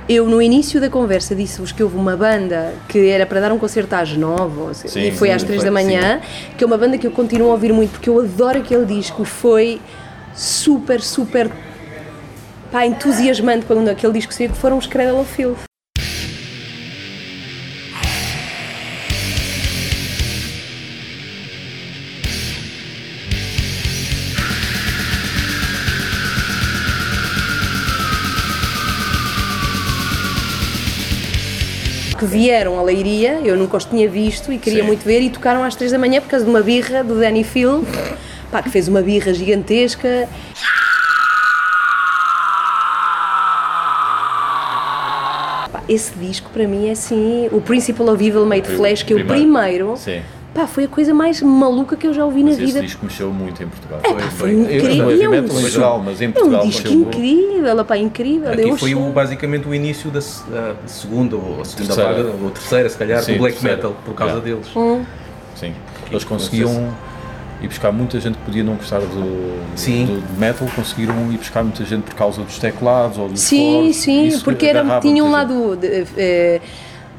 eu no início da conversa disse-vos que houve uma banda que era para dar um concerto às nove, Sim, e foi sim, às três da manhã, que é uma banda que eu continuo a ouvir muito porque eu adoro aquele disco. Foi super, super pá, entusiasmante quando aquele disco saiu, que foram os Cradle of Filth. Vieram a Leiria, eu nunca os tinha visto e queria Sim. muito ver, e tocaram às três da manhã por causa de uma birra do Danny Phil, pá, que fez uma birra gigantesca. Pá, esse disco para mim é assim, o Principle of Evil Made Flash, que é o primeiro, Sim. Pá, foi a coisa mais maluca que eu já ouvi na Mas esse vida. disco mexeu muito em Portugal. É, pá, foi Eu- incrível. não é e é um metal em disco- geral, mas em é Portugal um disco incrível, pá, incrível. Aqui eu foi o, basicamente o início da, se- da segunda ou a segunda Terceira. vaga, ou terceira, se calhar, Sim, do black terceira. metal, por causa Yeah. deles. Hum. Sim. Eles conseguiam ir buscar muita gente que podia não gostar do, Sim. do- de metal, conseguiram ir buscar muita gente por causa dos teclados ou dos Sim, cores. sim, porque era, tinha um lado de-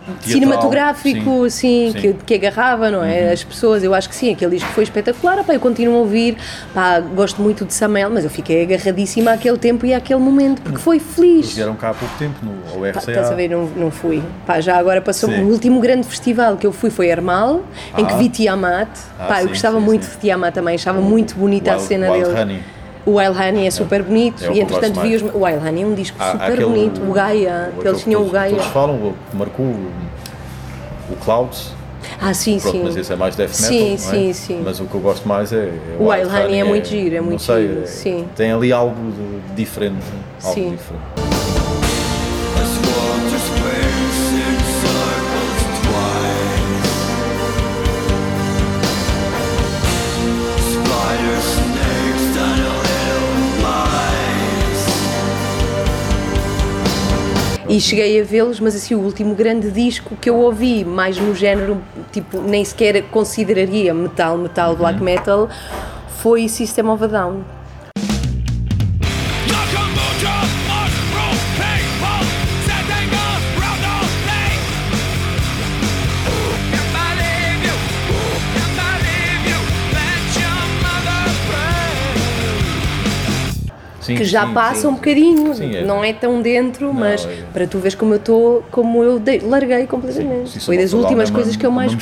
eh, cinematográfico, sim, sim. Que, que agarrava, não é? As pessoas, eu acho que sim, aquele disco foi espetacular, pá, eu continuo a ouvir, pá, gosto muito de Samuel, mas eu fiquei agarradíssima àquele tempo e àquele momento, porque foi Eles feliz. vieram cá há pouco tempo, no ao Pá, RCA. estás a ver, não, não fui. Pá, já agora passou. Sim. O último grande festival que eu fui foi Hermal, em que Ah. vi Tiamat. Ah, Pá, eu sim, gostava sim, muito de Tiamat também, achava muito bonita a Wild- cena Wild dele. Honey. O Wild Honey é super bonito É o e entretanto vi os. O Wild Honey é um disco Há- há super aquele- bonito, o Gaia, aquele eles tinham o Gaia. Todos falam, o marcou o, o Clouds. Ah, sim, Pronto, sim. mas esse é mais death metal, Sim, é? sim, sim. Mas o que eu gosto mais é, é O Wild Honey Honey, é muito giro, é muito sei, giro, é- sim. Tem ali algo de diferente. Algo Sim. diferente. E cheguei a vê-los, mas assim, o último grande disco que eu ouvi, mais no género, tipo, nem sequer consideraria metal, metal, black metal, foi System of a Down. Sim, que já sim, passa sim, um sim. bocadinho, Sim, é. não é tão dentro, mas é. para tu veres como eu estou, como eu dei- larguei completamente. Sim, Foi sim, das a últimas é coisas que eu mais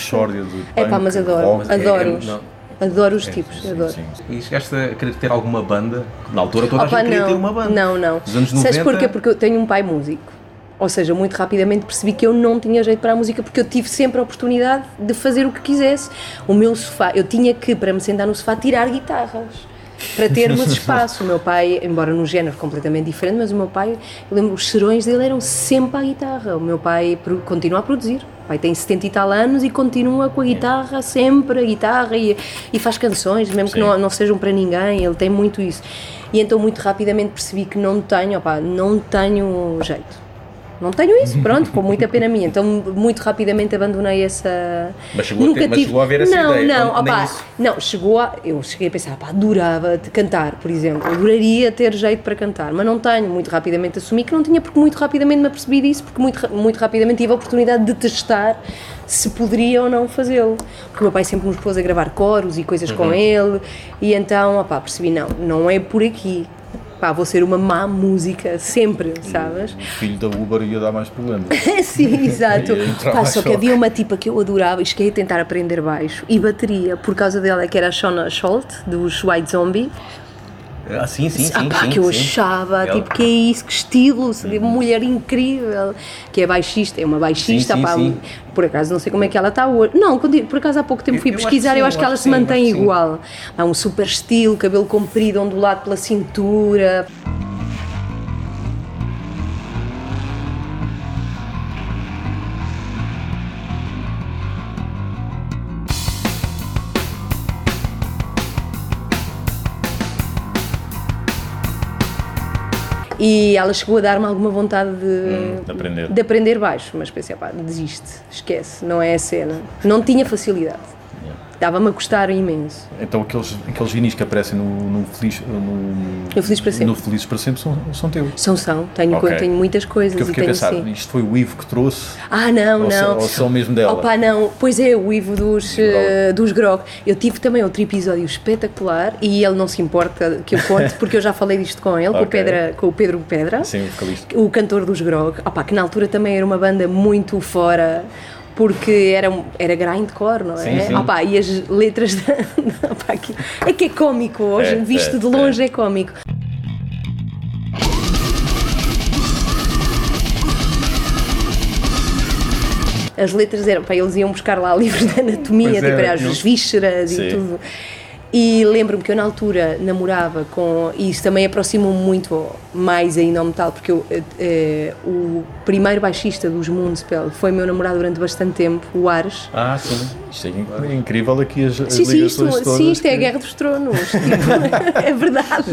É pá, mas adoro, é- os, não. adoro os É, tipos, sim, adoro. sim. E chegaste a querer ter alguma banda? Na altura toda a Opa, gente queria não, ter uma banda. não, não. Nos anos Sabes 90... porquê? Porque eu tenho um pai músico. Ou seja, muito rapidamente percebi que eu não tinha jeito para a música porque eu tive sempre a oportunidade de fazer o que quisesse. O meu sofá, eu tinha que, para me sentar no sofá, tirar guitarras. Para termos espaço. O meu pai, embora num género completamente diferente, mas o meu pai, eu lembro, os serões dele eram sempre à guitarra. O meu pai continua a produzir. O pai tem 70 e tal anos e continua com a guitarra, sempre a guitarra, e, e faz canções, mesmo que Sim. não, não sejam para ninguém, ele tem muito isso. E então muito rapidamente percebi que não tenho, opá, não tenho jeito. Não tenho isso, pronto, com muita pena minha. Então muito rapidamente abandonei essa. Mas chegou a ter- mas chegou a haver essa não, ideia, Não, opá, isso? não, chegou a. Eu cheguei a pensar, pá, adorava de cantar, por exemplo. Adoraria ter jeito para cantar, mas não tenho. Muito rapidamente assumi que não tinha, porque muito rapidamente me apercebi disso, porque muito, muito rapidamente tive a oportunidade de testar se poderia ou não fazê-lo. Porque o meu pai sempre nos pôs a gravar coros e coisas com ele, e então, opá, percebi, não, não é por aqui. Pá, vou ser uma má música, sempre, sabes? O filho da Uber ia dar mais problemas. Sim, exato. Pá, só que havia uma tipa que eu adorava e cheguei a tentar aprender baixo e bateria por causa dela, que era a Shona Scholt, dos White Zombie. Ah, sim, sim, sim. ah, pá, sim, que eu sim. achava, Ela- tipo, que é isso, que estilo, de mulher incrível, que é baixista, é uma baixista, Sim, sim, pá, sim. por acaso não sei como é que ela está hoje. Não, por acaso há pouco tempo fui eu acho pesquisar, eu acho eu que ela acho se mantém acho igual. Há um super estilo, cabelo comprido, ondulado pela cintura. E ela chegou a dar-me alguma vontade de, de aprender. de aprender baixo, mas pensei, pá, desiste, esquece, não é a cena. Não tinha facilidade. Estava-me a custar imenso. Então aqueles, aqueles vinis que aparecem no, no, Feliz, no, No Felizes para Sempre. no Felizes para Sempre são, são teus. São, são, tenho, Ok. co- tenho muitas coisas Porque eu e fiquei a pensar, sim. isto foi o Ivo que trouxe, Ah, não, ou, não. são- ou são mesmo dela? Opa, não, pois é, o Ivo dos, Grog. eh, dos Grog. Eu tive também outro episódio espetacular e ele não se importa que eu conte, porque eu já falei disto com ele, com, o. Pedra, com o Pedro Pedra. Sim, o o cantor dos Grog, opa, que na altura também era uma banda muito fora, porque era, era grindcore, não é? Sim, sim. Opa, e as letras da, opa, é que é cómico hoje, É, visto é, de longe é, cómico. As letras eram, pá, eles iam buscar lá livros de anatomia, Pois tipo, era, eram as vísceras e Sim. tudo. E lembro-me que eu na altura namorava com. E isso também aproximou-me muito mais ainda ao metal, porque eu, eh, eh, o primeiro baixista dos Moonspell foi meu namorado durante bastante tempo, o Ares. Ah, sim. Isto é é incrível aqui as, as Sim, sim, isto, todas. sim, isto é a Guerra dos Tronos. tipo, é verdade.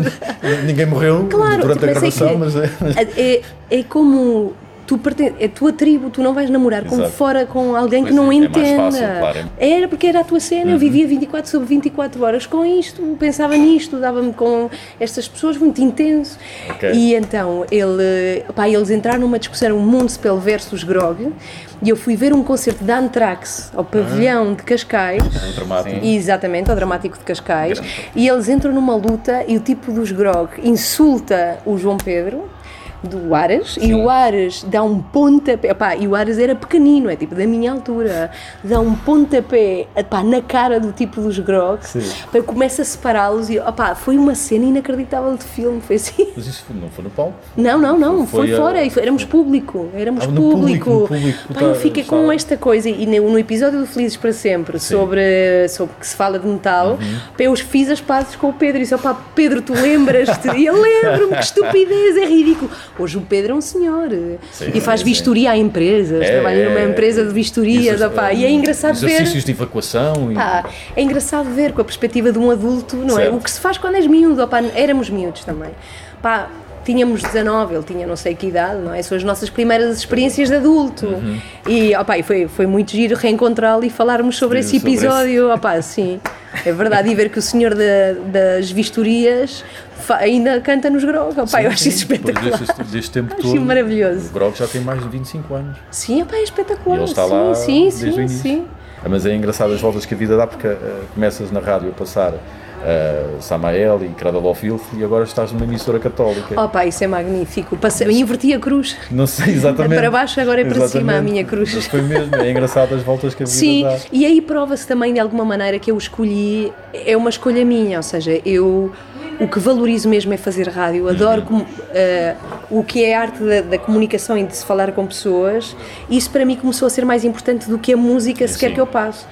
Ninguém morreu Claro, durante a tipo, mas é gravação, mas que- é... é, é como tu perten é a tua tribo, tu não vais namorar com fora com alguém que Pois não é, é entenda. fácil, claro. Uhum. Era porque era a tua cena, eu vivia 24 sobre 24 horas com isto, pensava nisto, dava-me com estas pessoas muito intenso. Ok. E então ele, pá, eles entraram numa discussão Moonspell versus Grog. E eu fui ver um concerto da Anthrax ao pavilhão de Cascais. Um dramático. Exatamente, ao Dramático de Cascais. E eles entram numa luta e o tipo dos Grog insulta o João Pedro. Do Aras, e o Aras dá um pontapé, epá, e o Aras era pequenino, é tipo da minha altura, dá um pontapé epá, na cara do tipo dos Grog, pá, começa a separá-los e opá, foi uma cena inacreditável de filme, foi assim. Mas isso não foi no palco? Não, não, não, foi, Foi, fora, foi- éramos público, éramos Ah, público. público, público, Pá, eu tá- fiquei com esta coisa, e no, no episódio do Felizes para Sempre, sobre, sobre que se fala de metal, Uhum. pá, eu fiz as pazes com o Pedro e disse: opá, Pedro, tu lembras-te? E eu lembro-me, que estupidez, é ridículo. Hoje o Pedro é um senhor e faz sim. vistoria a empresas, É, trabalha numa é, empresa de vistorias, Isso, e é engraçado ver. Exercícios de evacuação e... Pá, é engraçado ver com a perspectiva de um adulto, não é? Certo. O que se faz quando és miúdo, opá, éramos miúdos também. pá, tínhamos 19, ele tinha não sei que idade, não é? São as nossas primeiras experiências de adulto. Uhum. E, opá, e foi, foi muito giro reencontrá-lo e falarmos sobre esse Sobre esse. episódio. Opá, sim, é verdade. E ver que o senhor da- das vistorias ainda canta nos grogos. Opá, eu acho isso espetacular. deste, deste tempo Acho todo. maravilhoso. O Grog já tem mais de 25 anos. Sim, opá, é E espetacular. ele está sim, lá sim, sim, início. sim. Ah, Mas é engraçado as voltas que a vida dá porque ah, começas na rádio a passar ah, Samael e Filth e agora estás numa emissora católica. Opa, isso é magnífico. Passei, inverti a cruz. Não sei exatamente. Para baixo, agora é para cima a Exatamente. minha cruz. Mas Foi mesmo, é engraçado as voltas que a vida Sim, dá. e aí prova-se também de alguma maneira que eu escolhi, é uma escolha minha, ou seja, eu o que valorizo mesmo é fazer rádio, adoro eh, o que é a arte da, da comunicação e de se falar com pessoas, isso para mim começou a ser mais importante do que a música sequer Sim. que eu passo.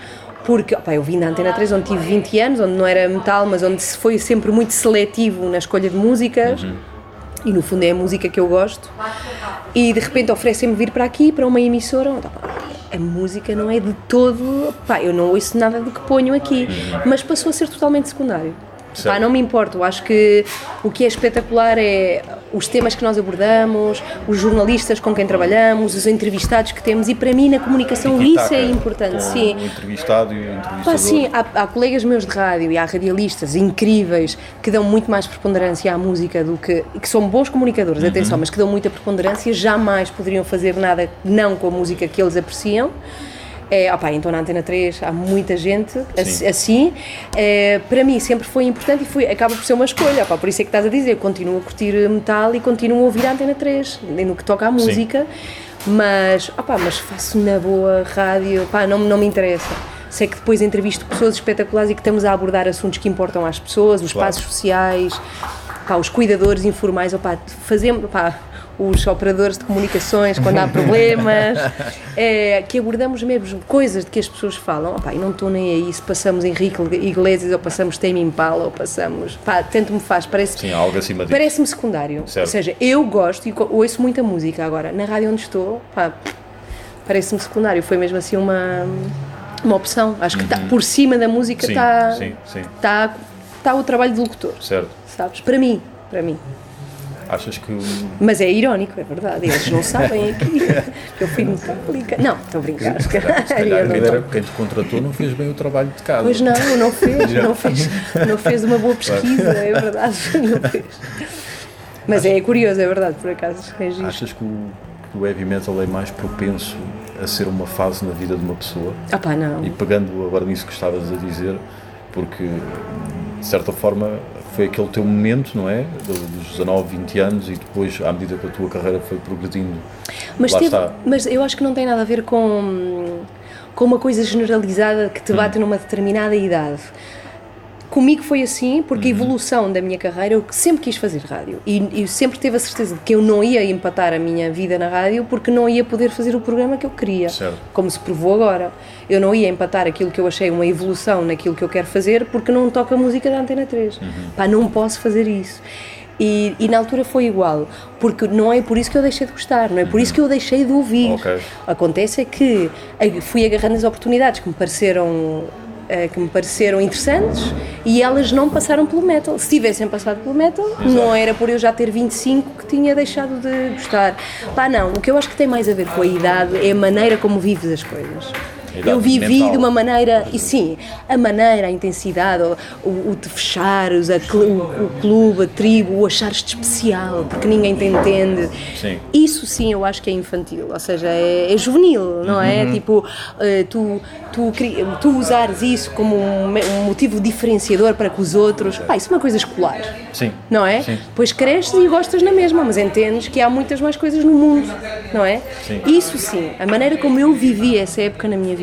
Porque opa, eu vim da Antena 3 onde tive 20 anos, onde não era metal, mas onde se foi sempre muito seletivo na escolha de músicas. Uhum. E no fundo é a música que eu gosto. E de repente oferecem-me vir para aqui, para uma emissora, onde opá, a música não é de todo. Pá, eu não ouço nada do que ponho aqui. Mas passou a ser totalmente secundário. Pá, não me importo. Acho que o que é espetacular é os temas que nós abordamos, os jornalistas com quem trabalhamos, os entrevistados que temos. E para mim, na comunicação, isso é importante. Sim. O entrevistado e o entrevistador. Pá, sim, há, há colegas meus de rádio e há radialistas incríveis que dão muito mais preponderância à música do que. que são bons comunicadores, atenção, mas que dão muita preponderância, jamais poderiam fazer nada não com a música que eles apreciam. É, opá, então na Antena 3 há muita gente Sim. assim. É, para mim sempre foi importante e foi, acaba por ser uma escolha. Opá, por isso é que estás a dizer, continuo a curtir metal e continuo a ouvir a Antena 3 no que toca à música. Mas, opá, mas faço na boa rádio, opá, não, não me interessa. Sei que depois entrevisto pessoas espetaculares e que estamos a abordar assuntos que importam às pessoas, os Claro. espaços sociais, opá, os cuidadores informais, opá, fazemos, opá, os operadores de comunicações quando há problemas, é, que abordamos mesmo coisas de que as pessoas falam, opá, não estou nem aí se passamos Henrique Iglesias ou passamos Tame Impala ou passamos, pá, tanto me faz, parece Sim, algo acima. Parece-me secundário. Certo. Ou seja, eu gosto e ouço muita música agora. Na rádio onde estou, pá, parece-me secundário. Foi mesmo assim uma, uma opção. Acho que tá, por cima da música Uhum. Está tá, tá o trabalho de locutor, Certo. sabes? Para mim, para mim. Achas que o- Mas é irónico, é verdade. Eles não sabem aqui que eu fui metálica. Não, estou a brincar. se calhar Eu a não era quem te contratou não fez bem o trabalho de casa. Pois não, não fez, não fez, não fez uma boa pesquisa, é verdade, não fez. Mas é curioso, é verdade, por acaso, é giro. Achas que o, que o heavy metal é mais propenso a ser uma fase na vida de uma pessoa? Ah pá, não. E pegando agora nisso que estavas a dizer, porque de certa forma foi aquele teu momento, não é? Do- Dos 19, 20 anos e depois, à medida que a tua carreira foi progredindo, Mas, teve- mas eu acho que não tem nada a ver com, com uma coisa generalizada que te bate numa determinada idade. Comigo foi assim, porque Uhum. a evolução da minha carreira, eu sempre quis fazer rádio. E, e sempre teve a certeza de que eu não ia empatar a minha vida na rádio porque não ia poder fazer o programa que eu queria. Certo. Como se provou agora. Eu não ia empatar aquilo que eu achei uma evolução naquilo que eu quero fazer porque não toca a música da Antena 3. Uhum. Pá, não posso fazer isso. E, e na altura foi igual, porque não é por isso que eu deixei de gostar, não é por isso que eu deixei de ouvir. Uhum. Ok. Acontece é que fui agarrando as oportunidades que me pareceram que me pareceram interessantes e elas não passaram pelo metal. Se tivessem passado pelo metal, não era por eu já ter 25 que tinha deixado de gostar. Pá, não, o que eu acho que tem mais a ver com a idade é a maneira como vives as coisas. Eu vivi mental. de uma maneira, e sim, a maneira, a intensidade, o, o, o te fechares, a o, o clube, a tribo, o achares-te especial, porque ninguém te entende. Sim. Isso sim eu acho que é infantil, ou seja, é, é juvenil, não é? Uhum. Tipo, eh, tu, tu, tu usares isso como um, um motivo diferenciador para que os outros. Pá, isso é uma coisa escolar. Sim. Não é? Sim. Pois cresces e gostas na mesma, mas entendes que há muitas mais coisas no mundo, não é? Sim. Isso sim, a maneira como eu vivi essa época na minha vida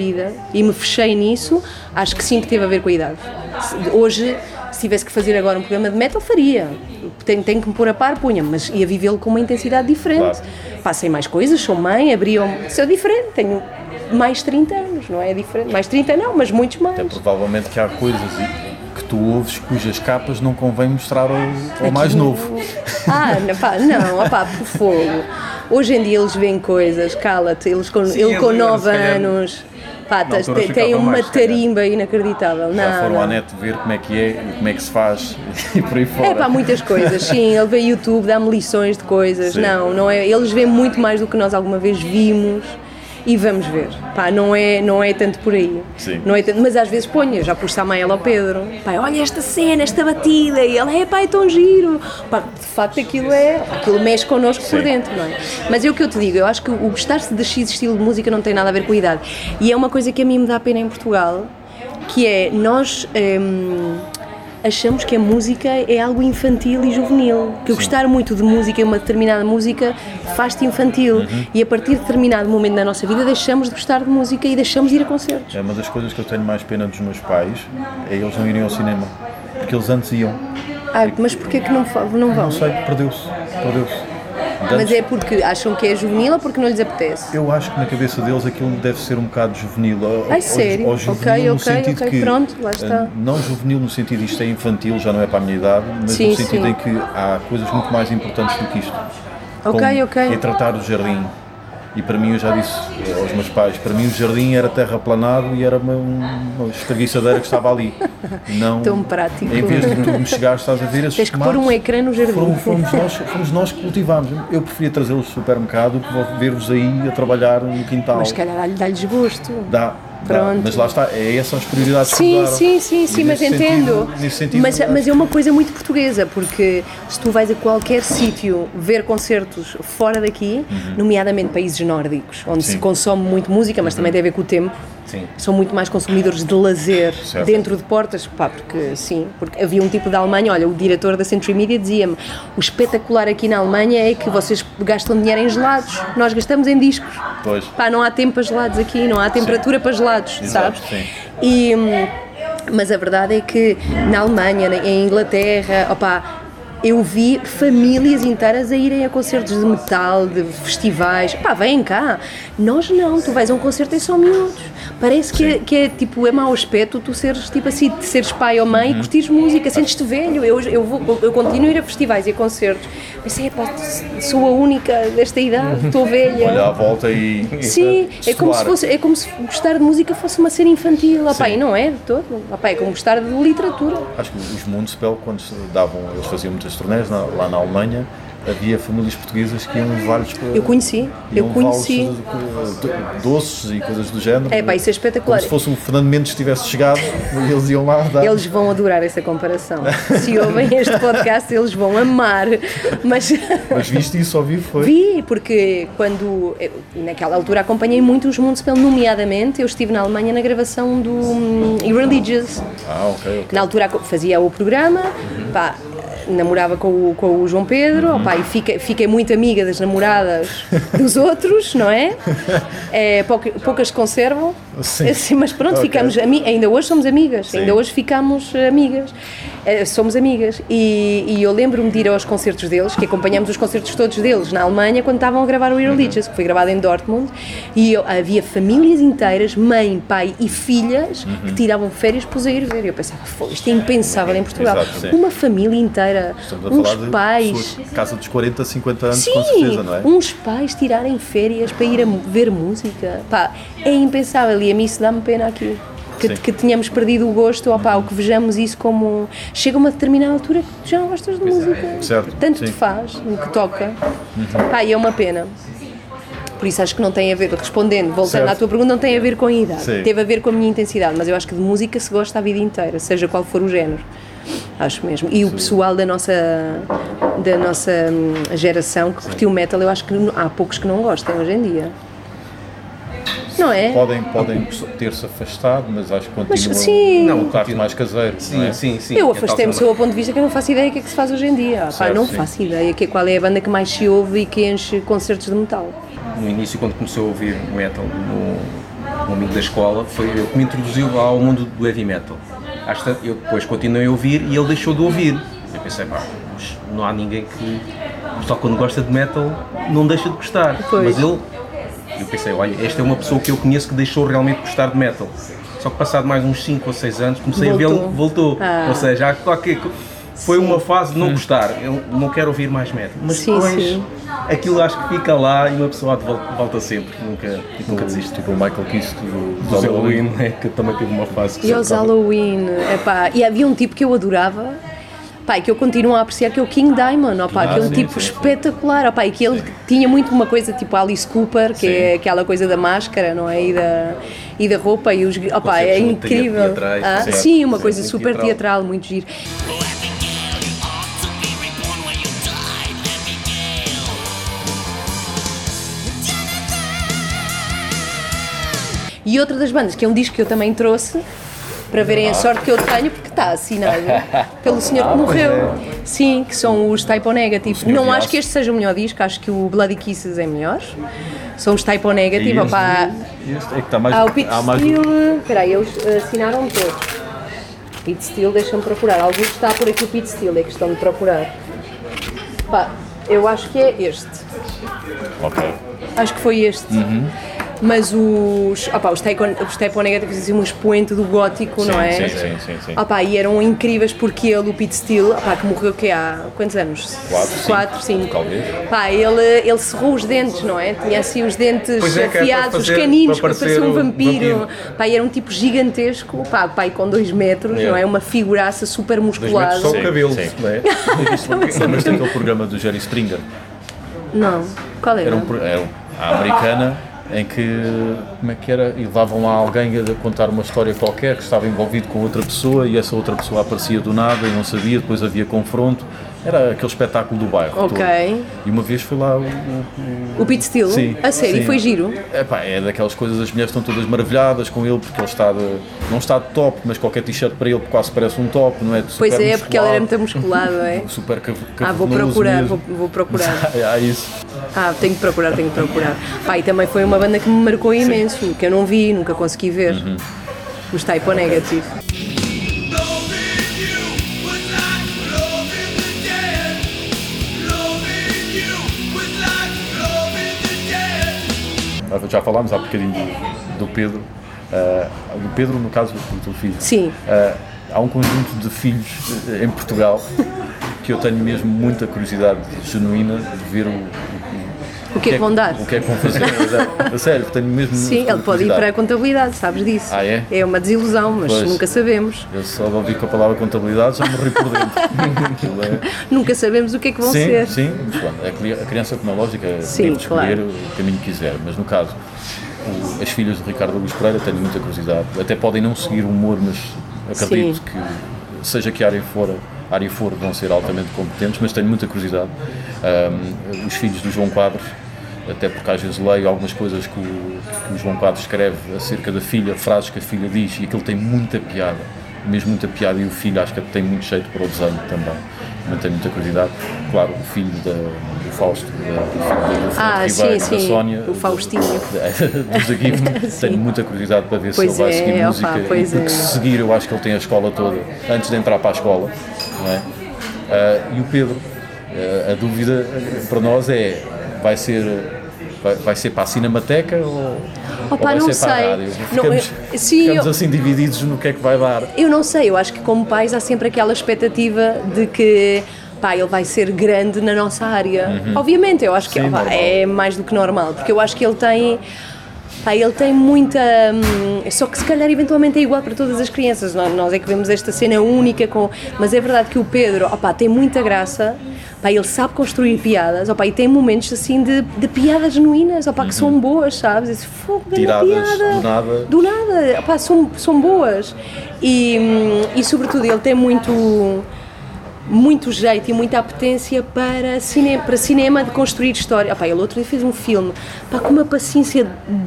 e me fechei nisso, acho que sim que teve a ver com a idade. Se- Hoje, se tivesse que fazer agora um programa de metal, faria. Tenho, tenho que me pôr a par, punha, mas ia vivê-lo com uma intensidade diferente. Claro. Passei mais coisas, sou mãe, abriam. Sou diferente, tenho mais 30 anos, não é diferente? Mais 30 não, mas muitos mais. É provavelmente que há coisas que tu ouves cujas capas não convém mostrar ao, ao mais novo. Ah, não, pá, não, opá, por fogo. Hoje em dia eles veem coisas, cala-te, eles com, Sim, ele eles com agora, 9 se calhar, altura tem, tem uma se calhar. tarimba inacreditável. Já Não, foram não. à net ver como é que é, como é que se faz e por aí fora. É pá, muitas coisas, sim. Ele vê YouTube, dá-me lições de coisas. Sim. Não, não é. Eles veem muito mais do que nós alguma vez vimos e vamos ver. Pá, não é, não é tanto por aí. Sim. Não é tanto, mas às vezes ponho, já pus Samael ao Pedro. Pá, olha esta cena, esta batida. E ele, é pá, é tão giro. Pá, de facto aquilo é. Aquilo mexe connosco por Sim. dentro, não é? Mas é o que eu te digo, eu acho que o gostar-se de X estilo de música não tem nada a ver com a idade. E é uma coisa que a mim me dá pena em Portugal, que é nós. hum, achamos que a música é algo infantil e juvenil. Que o gostar muito de música, uma determinada música, faz-te infantil. Uhum. E a partir de determinado momento da nossa vida deixamos de gostar de música e deixamos de ir a concertos. É uma das coisas que eu tenho mais pena dos meus pais é eles não irem ao cinema. Porque eles antes iam. Ah, mas porquê que não, não vão? Não sei, perdeu-se. Perdeu-se. Mas Antes- é porque acham que é juvenil ou porque não lhes apetece? Eu acho que na cabeça deles aquilo deve ser um bocado juvenil. Ai, ou- sério? ou juvenil Ok, ok, ok, que, pronto, lá está. eh, Não juvenil no sentido isto é infantil, já não é para a minha idade, mas Sim, no sentido sim. em que há coisas muito mais importantes do que isto. Ok, ok. É tratar o jardim. E para mim, eu já disse aos meus pais, para mim o jardim era terraplanado e era uma, uma espreguiçadeira que estava ali. Não, Tão prático. Em vez de tu me chegares, estás a ver esses Tens que pôr um ecrã no jardim. foram- fomos, nós, fomos nós que cultivámos. Eu preferia trazê-los do supermercado do que ver-vos aí a trabalhar no quintal. Mas se calhar dá- dá-lhes gosto. Dá, Pronto. mas lá está, é essas são as prioridades que Sim, mudaram. sim, sim, sim, mas nesse entendo. sentido- sentido, mas, mas é uma coisa muito portuguesa, porque se tu vais a qualquer sítio ver concertos fora daqui, nomeadamente países nórdicos, onde se Uhum. Sim. Uhum. consome muito música, mas também tem a ver com o tempo, Sim. são muito mais consumidores de lazer Certo. dentro de portas, pá, porque sim, porque havia um tipo da Alemanha, olha, o diretor da Century Media dizia-me, o espetacular aqui na Alemanha é que vocês gastam dinheiro em gelados, nós gastamos em discos. Pois. Pá, não há tempo para gelados aqui, não há temperatura para gelados, Exato, sabes? sim. E, hum, mas a verdade é que na Alemanha, em Inglaterra, opá, eu vi famílias inteiras a irem a concertos de metal, de festivais. Pá, vêm cá. Nós não, tu vais a um concerto e são miúdos. Parece que é, que é tipo, é mau aspecto tu seres tipo assim, seres pai ou mãe e Uhum. curtires música, sentes-te velho. Eu, eu, vou, eu continuo a ir a festivais e a concertos. Pensei, pá, sou a única desta idade, estou velha. Olha à volta e. Sim, é como, se fosse, é como se gostar de música fosse uma cena infantil. Opá, Sim. e não é de todo. Opá, é como gostar de literatura. Acho que os Mundspell, quando se davam, eles faziam muitas turnés na- lá na Alemanha, havia famílias portuguesas que iam para. Eu conheci, eu conheci. doces e coisas do género. É pá, isso é espetacular. Como se fosse o Fernando Mendes tivesse chegado e eles iam lá dar. Eles vão adorar essa comparação. Se ouvem este podcast, eles vão amar. Mas Mas viste isso ao vivo, foi? vi, porque quando. eu, naquela altura acompanhei muito os Municipal, nomeadamente eu estive na Alemanha na gravação do hum, Irreligious. Ah, ok, ok. Na altura fazia o programa, pá, namorava com o, com o João Pedro, opá, e fica, fiquei muito amiga das namoradas dos outros, não é? É, pouca- poucas se conservam, Sim. Assim, mas pronto, Ok. ficamos, ainda hoje somos amigas, Sim. ainda hoje ficamos amigas, Eh, somos amigas. E, e eu lembro-me de ir aos concertos deles, que acompanhamos os concertos todos deles na Alemanha, quando estavam a gravar o Irreligious, que foi gravado em Dortmund, e eu- havia famílias inteiras, mãe, pai e filhas, que tiravam férias para os ir ver. E eu pensava, "Fô, isto é impensável em Portugal. Exato. Uma família inteira, Estamos a uns falar de pais. pessoas, casa dos 40, 50 anos, Sim, com certeza, não é? uns pais tirarem férias para ir a ver música, pá, é impensável e a mim isso dá-me pena aqui. Que, que tenhamos perdido o gosto, ou, pá, ou que vejamos isso como. Chega a uma determinada altura que já não gostas de música. Certo, Tanto sim. te faz, no que toca. Pá, e é uma pena. Por isso acho que não tem a ver, respondendo, voltando Certo. à tua pergunta, não tem a ver com a idade. Sim. Teve a ver com a minha intensidade, mas eu acho que de música se gosta a vida inteira, seja qual for o género. Acho mesmo. E o pessoal da nossa, da nossa hum, geração que curtiu metal, eu acho que há poucos que não gostem hoje em dia. Não é? Podem, podem ter-se afastado, mas acho que continuam sim. não, um continua. mais caseiro. não Sim, é? sim, sim. eu É afastei-me do seu ponto de vista que eu não faço ideia do que é que se faz hoje em dia. Pá, Certo, não sim. faço ideia que, qual é a banda que mais se ouve e que enche concertos de metal. no início, quando começou a ouvir metal no, um amigo da escola, foi ele que me introduziu ao mundo do heavy metal. Às tantas, eu depois continuei a ouvir e ele deixou de ouvir. Eu pensei, pá, mas não há ninguém que. Só quando gosta de metal não deixa de gostar. Pois. Mas ele. Eu pensei, olha, esta é uma pessoa que eu conheço que deixou realmente de gostar de metal. Só que passado mais uns 5 ou 6 anos comecei a Voltou. vê-lo, voltou. Ah. Ou seja, há qualquer. Foi uma fase de não gostar. Eu não quero ouvir mais metal. Mas Sim, depois sim. aquilo acho que fica lá e uma pessoa volta, sempre. Nunca, nunca desiste. Tipo o Michael Kiske do, Dos Halloween, né, que também teve uma fase que E acaba. Halloween, epá, e havia um tipo que eu adorava, pá, e que eu continuo a apreciar, que é o King Diamond, opá, que é um sim, tipo sim, sim. espetacular, opá, e que ele tinha muito uma coisa tipo Alice Cooper, que é aquela coisa da máscara, não é? E da, e da roupa, e os, opá, é incrível. teatrais, Ah, sim, uma Sim, coisa super teatral. teatral, muito giro. E outra das bandas, que é um disco que eu também trouxe, para verem a sorte que eu tenho, porque está assinado pelo senhor que morreu. Sim, que são os Typo Negative. Não acho que este seja o melhor disco, acho que o Bloody Kisses é melhor. São os Typo Negative, E este- é que está mais. Há o Pete há mais Steel. Espera aí, eles eh, assinaram todos. Pete Steel, deixa-me procurar. Alguns está por aqui o Pete Steel, é questão de procurar. Pá, eu acho que é este. Ok. Acho que foi este. Uhum. Mas os, opá, os Typo os Typo Negative faziam um expoente do gótico, não é? Sim, sim, sim. sim. Opá, e eram incríveis porque ele, o Pete Steele, opá, que morreu que há quantos anos? Quatro, cinco, Quatro, cinco. talvez. Pá, ele, ele cerrou os dentes, não é? Tinha assim os dentes Pois é, é afiados, os fazer- caninos, para que parecia um parecer um vampiro. vampiro. E era um tipo gigantesco, pá, pai com dois metros, É. não é? Uma figuraça super musculada. Só o Sim, cabelo, sim. não é? Lembras daquele programa do Jerry Springer? Não, qual era? Era, um, era um- a americana em que, como é que era, e levavam lá alguém a contar uma história qualquer que estava envolvido com outra pessoa e essa outra pessoa aparecia do nada e não sabia, depois havia confronto. Era aquele espetáculo do bairro Ok. todo. E uma vez foi lá o... o- O Pete Steele? Sim, A sério, sim. foi giro? Epá, é daquelas coisas, as mulheres estão todas maravilhadas com ele porque ele está de, não está de top, mas qualquer t-shirt para ele quase parece um top, não é? De Pois super é, porque ele era muito musculado, musculado, é? Super cav Ah, vou procurar, vou, vou procurar. Ah, isso. Ah, tenho que procurar, tenho que procurar. Pá, e também foi uma banda que me marcou imenso, que eu não vi, nunca consegui ver. Uhum. Os Typo Negative. Já falámos há bocadinho do, do Pedro, ah, do Pedro no caso do teu filho. Sim. Ah, há um conjunto de filhos eh, em Portugal que eu tenho mesmo muita curiosidade genuína de ver o, O que é que vão dar? O que é que vão fazer? a sério, tenho mesmo Sim, ele pode ir para a contabilidade, sabes disso? Ah, é? É uma desilusão, mas Pois. nunca sabemos. Eu só de ouvir com a palavra contabilidade já morri por dentro. É- Nunca sabemos o que é que vão sim, ser. sim, mas pronto, a cri- a criança, como é lógico, é Sim, livre de escolher claro. o caminho que quiser, mas no caso, o- as filhas de Ricardo Augusto Pereira tenho muita curiosidade. Até podem não seguir o humor, mas acredito Sim. que, seja que área for, área for, vão ser altamente competentes, mas tenho muita curiosidade. Ahm, os filhos do João Quadros, até porque às vezes leio algumas coisas que o, que o João Quadros escreve acerca da filha, frases que a filha diz, e aquilo tem muita piada, mesmo muita piada, e o filho acho que tem muito jeito para o desenho também. Também tenho muita curiosidade. Claro, o filho da, do Fausto, da, do filho do Fernando Ah, Ribeiro, sim, da Sónia, o Faustinho. do Gift, tenho muita curiosidade para ver Pois se ele vai é, seguir opá, música. e porque é. se seguir, eu acho que ele tem a escola toda antes de entrar para a escola. Não é? Ah, e o Pedro, ah, a dúvida para nós é: vai ser, vai, vai ser para a Cinemateca ou, Opa, ou vai não ser para a sei. rádio? Não, Ficamos, eu- sim, ficamos eu- assim divididos no que é que vai dar. Eu não sei, eu acho que como pais há sempre aquela expectativa de que pá, ele vai ser grande na nossa área. Obviamente, eu acho que Sim, normal. é mais do que normal, porque eu acho que ele tem. Pá, ele tem muita. hum, só que se calhar eventualmente é igual para todas as crianças. Nós, é que vemos esta cena única com. Mas é verdade que o Pedro opá, tem muita graça. Pá, ele sabe construir piadas opá, e tem momentos assim de, de piadas genuínas opá, que são boas, sabes? Esse fogo da Uhum. Tiradas piada. do nada. Do nada, opá, são, são boas. E, hum, e sobretudo ele tem muito muito jeito e muita apetência para cinema, para cinema de construir história. Opá, ele outro dia fez um filme, pá, com uma paciência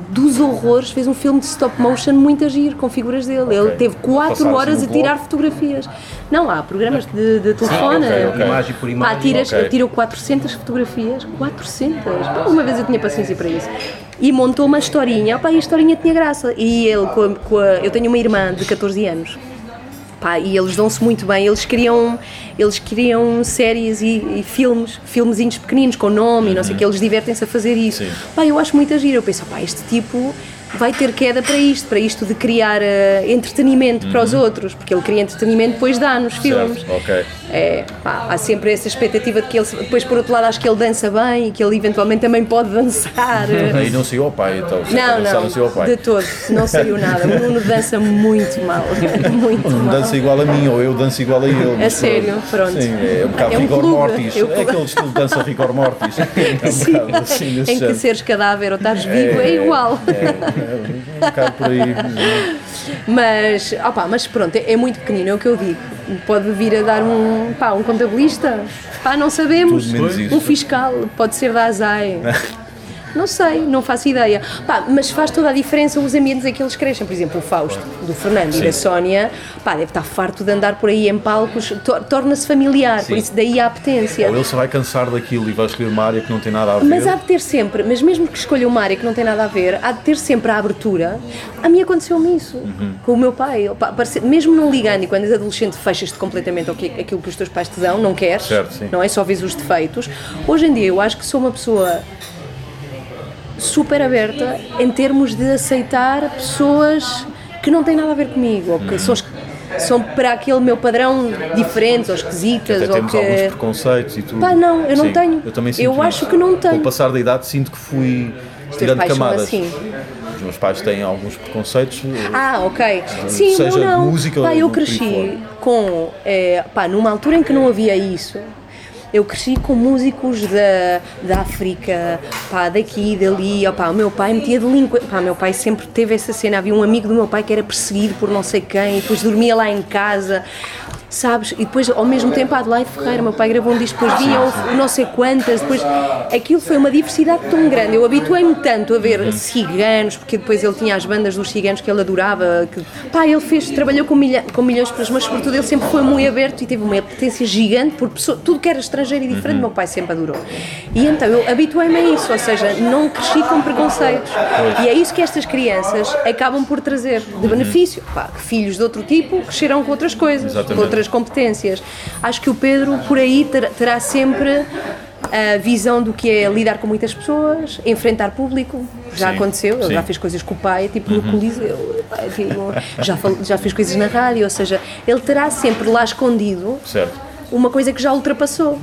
dos horrores, fez um filme de stop motion muito agir, com figuras dele. Ele teve 4 Passaram horas a tirar fotografias. Não, há programas de, de telefone. ok, ok. Imagem por Pá, imagem. tiras, ok. ele tirou 400 fotografias, 400. Pá, uma vez eu tinha paciência para isso. E montou uma historinha, pá, e a historinha tinha graça. E ele, com a- com a- eu tenho uma irmã de 14 anos. Pá, e eles dão-se muito bem. Eles criam, eles criam séries e, e filmes, filmezinhos pequeninos com nome e não sei o que, eles divertem-se a fazer isso. Sim. Pá, eu acho muito giro. Eu penso, pá, este tipo vai ter queda para isto, para isto de criar eh, entretenimento para os outros, porque ele cria entretenimento depois dá nos filmes. Certo, ok. É, pá, há sempre essa expectativa de que ele. Depois, por outro lado, acho que ele dança bem e que ele eventualmente também pode dançar. E não saiu ao pai, então. Não, dançar, não, saiu ao pai. de todo, não saiu nada. O Nuno dança muito mal, muito Não mal. dança igual a mim, ou eu danço igual a ele. mas sério? Pronto. Sim, é um bocado É um rigor clube, mortis. é o É clube. aquele estilo de dança rigor mortis. É um Sim, bocado assim, em que seres cadáver ou estás vivo é, igual. É um bocado por aí. Mas, opá, mas pronto, é, é muito pequenino, é o que eu digo. Pode vir a dar um, pá, um contabilista, pá, não sabemos. Um fiscal, pode ser da ASAI. Não sei, não faço ideia. Pá, mas faz toda a diferença os ambientes em que eles crescem. Por exemplo, o Fausto, do Fernando e da Sónia, pá, deve estar farto de andar por aí em palcos, tor- torna-se familiar, por isso daí a apetência. Ou ele se vai cansar daquilo e vai escolher uma área que não tem nada a ver. Mas há de ter sempre, mas mesmo que escolha uma área que não tem nada a ver, há de ter sempre a abertura. A mim aconteceu-me isso Uhum. com o meu pai. Parece- mesmo não ligando, e quando és adolescente fechas-te completamente ao que, aquilo que os teus pais te dão, não queres, Certo, sim. não é? Só vês os defeitos. Hoje em dia eu acho que sou uma pessoa super aberta em termos de aceitar pessoas que não têm nada a ver comigo, ou que são, são para aquele meu padrão diferentes ou esquisitas, Até ou temos que. alguns preconceitos e tudo. Pá, não, eu não Sim, tenho. Eu também sinto Eu isso. acho que não tenho. Com o passar da idade sinto que fui Os tirando camadas. assim. Os meus pais têm alguns preconceitos. Ah, ok. Sim, seja não, não. de música pá, ou eu cresci com. eh, pá, numa altura em que não havia isso. Eu cresci com músicos da, da África, pá, daqui, dali, opá, o meu pai metia delinquente, pá, meu pai sempre teve essa cena, havia um amigo do meu pai que era perseguido por não sei quem, e depois dormia lá em casa, sabes, e depois ao mesmo tempo a Adelaide Ferreira, meu pai gravou um disco, depois vinha não sei quantas, depois, aquilo foi uma diversidade tão grande, eu habituei-me tanto a ver ciganos, porque depois ele tinha as bandas dos ciganos que ele adorava, que, pá, ele fez, trabalhou com, milha, com milhões de pessoas, mas sobretudo ele sempre foi muito aberto e teve uma potência gigante por pessoa, tudo que era estrangeiro e diferente, meu pai sempre adorou. E então eu habituei-me a isso, ou seja, não cresci com preconceitos. E é isso que estas crianças acabam por trazer de benefício. Pá, filhos de outro tipo cresceram com outras coisas, Exatamente. com outras competências. Acho que o Pedro, por aí, ter- terá sempre a visão do que é lidar com muitas pessoas, enfrentar público. Já Sim, aconteceu, sim. Uhum. já fez coisas com o pai, tipo no Coliseu, tipo, já, já fez coisas na rádio, ou seja, ele terá sempre lá escondido Certo. uma coisa que já ultrapassou,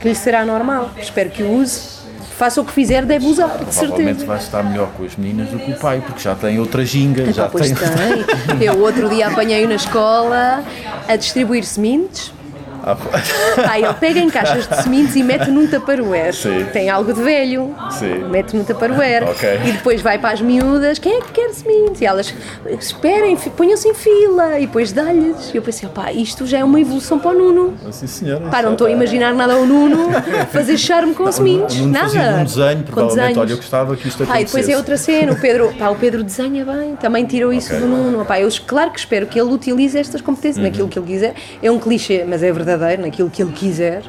que lhe será normal. Espero que o use. Faça o que fizer, deve usar, de Provavelmente certeza. vai estar melhor com as meninas do que o pai, porque já tem outra ginga, já Epá, pois tem. tem. Eu outro dia apanhei-o na escola a distribuir sementes. Ah, Pá, ele pega em caixas de sementes e mete num taparoer. Sim. Tem algo de velho. Sim. Mete no taparoer. Ok. E depois vai para as miúdas. Quem é que quer sementes? E elas, esperem, ponham-se em fila. E depois dá-lhes. E eu pensei, pá, isto já é uma evolução para o Nuno. Sim, senhora. Pá, não estou a imaginar nada ao Nuno fazer charme com sementes. Nada. um desenho, Com provavelmente, olha, eu gostava que isto Pá, e depois acontecesse. é outra cena, o Pedro, pá, o Pedro desenha bem, também tirou isso Ok. do Nuno. Pá, eu claro que espero que ele utilize estas competências Uhum. naquilo que ele quiser. É um clichê, mas é verdadeiro, naquilo que ele quiser.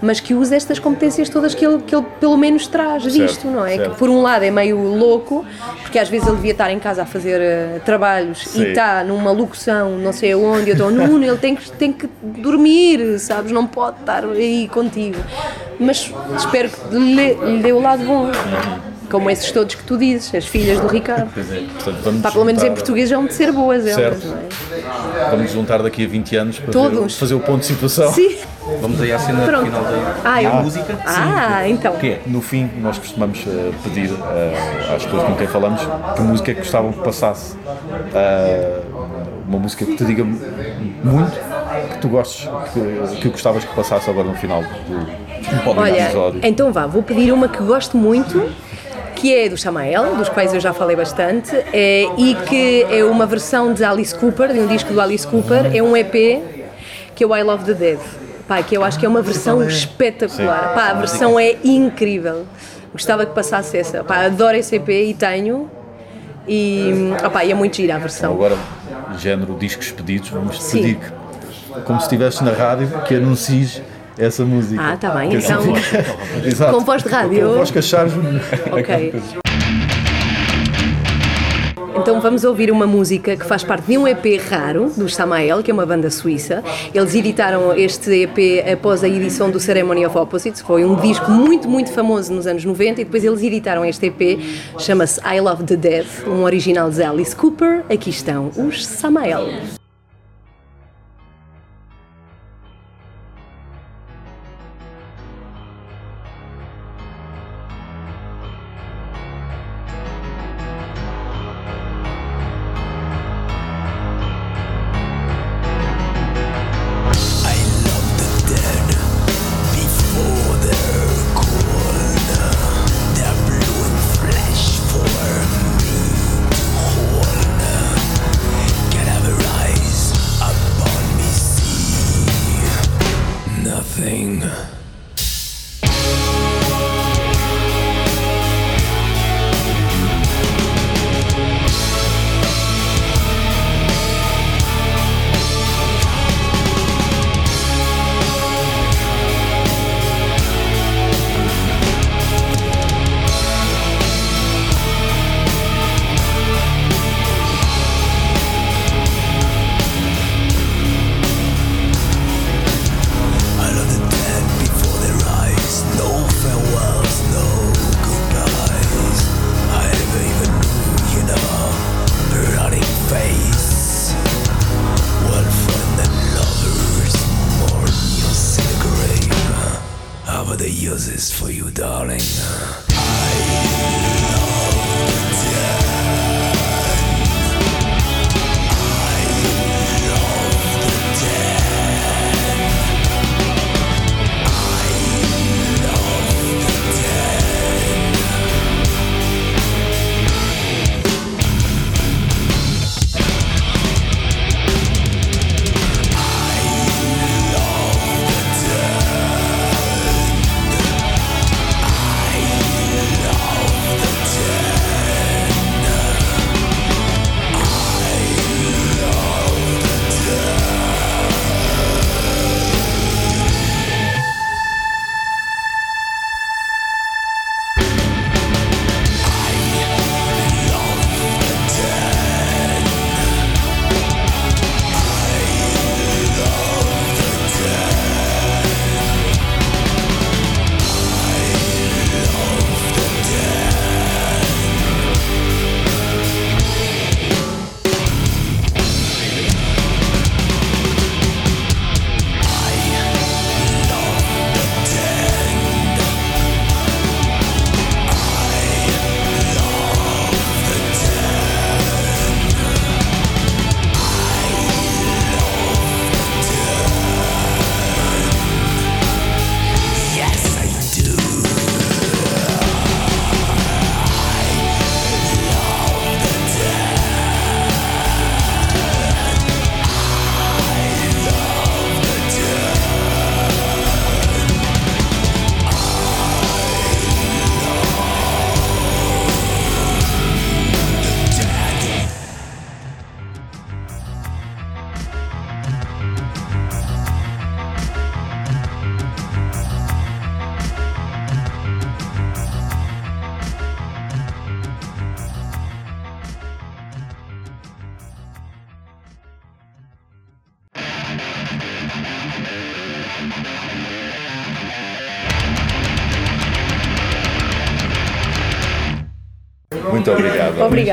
Mas que use estas competências todas que ele, que ele pelo menos traz disto, não é? certo. Que por um lado é meio louco, porque às vezes ele devia estar em casa a fazer eh, trabalhos Sim. e está numa locução, não sei aonde, eu estou, Nuno, ele tem que, tem que dormir, sabes? Não pode estar aí contigo. Mas espero que lhe, lhe dê o lado bom. Como esses todos que tu dizes, as filhas do Ricardo. Pois é, portanto, vamos Pá, pelo menos em português vão de ser boas elas, Certo. não é? Vamos juntar daqui a 20 anos para ver- Todos. fazer o ponto de situação. Sim. Vamos aí à cena Pronto. final da, Ah, eu- música. Ah, então. O quê? No fim, nós costumamos eh, pedir eh, às pessoas com quem falamos que música é que gostavam que passasse. Eh, uma música que te diga muito, que tu gostes, que, que gostavas que passasse agora no final do, do Olha, episódio. então vá, vou pedir uma que gosto muito, que é do Samael, dos quais eu já falei bastante, é, e que é uma versão de Alice Cooper, de um disco do Alice Cooper, é um EP que é o I Love the Dead. Pá, que eu acho que é uma versão espetacular. Pá, a versão é incrível. Gostava que passasse essa. Pá, adoro esse EP e tenho. E, opá, e é muito gira a Então, versão. agora, género discos pedidos, vamos Sim. pedir que, como se estivesse na rádio, que anuncies essa música. Ah, tá bem, assim então. Exato. Com voz de rádio. Com voz que achares. Ok. Então vamos ouvir uma música que faz parte de um EP raro dos Samael, que é uma banda suíça. Eles editaram este EP após a edição do Ceremony of Opposites, foi um disco muito, muito famoso nos anos 90 e depois eles editaram este EP, chama-se I Love the Dead, um original de Alice Cooper. Aqui estão os Samael.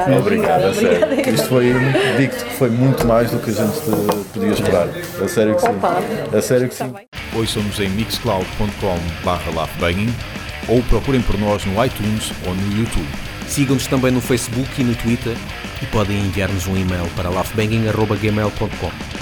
Obrigado. Obrigada, obrigada, a sério. obrigada. Isto foi, digo-te que foi muito mais do que a gente podia esperar. A sério que sim. Opa. A sério que sim. Ouçam-nos em mixcloud.com/laughbanging ou procurem por nós no iTunes ou no YouTube. Sigam-nos também no Facebook e no Twitter e podem enviar-nos um e-mail para laughbanging.gmail.com.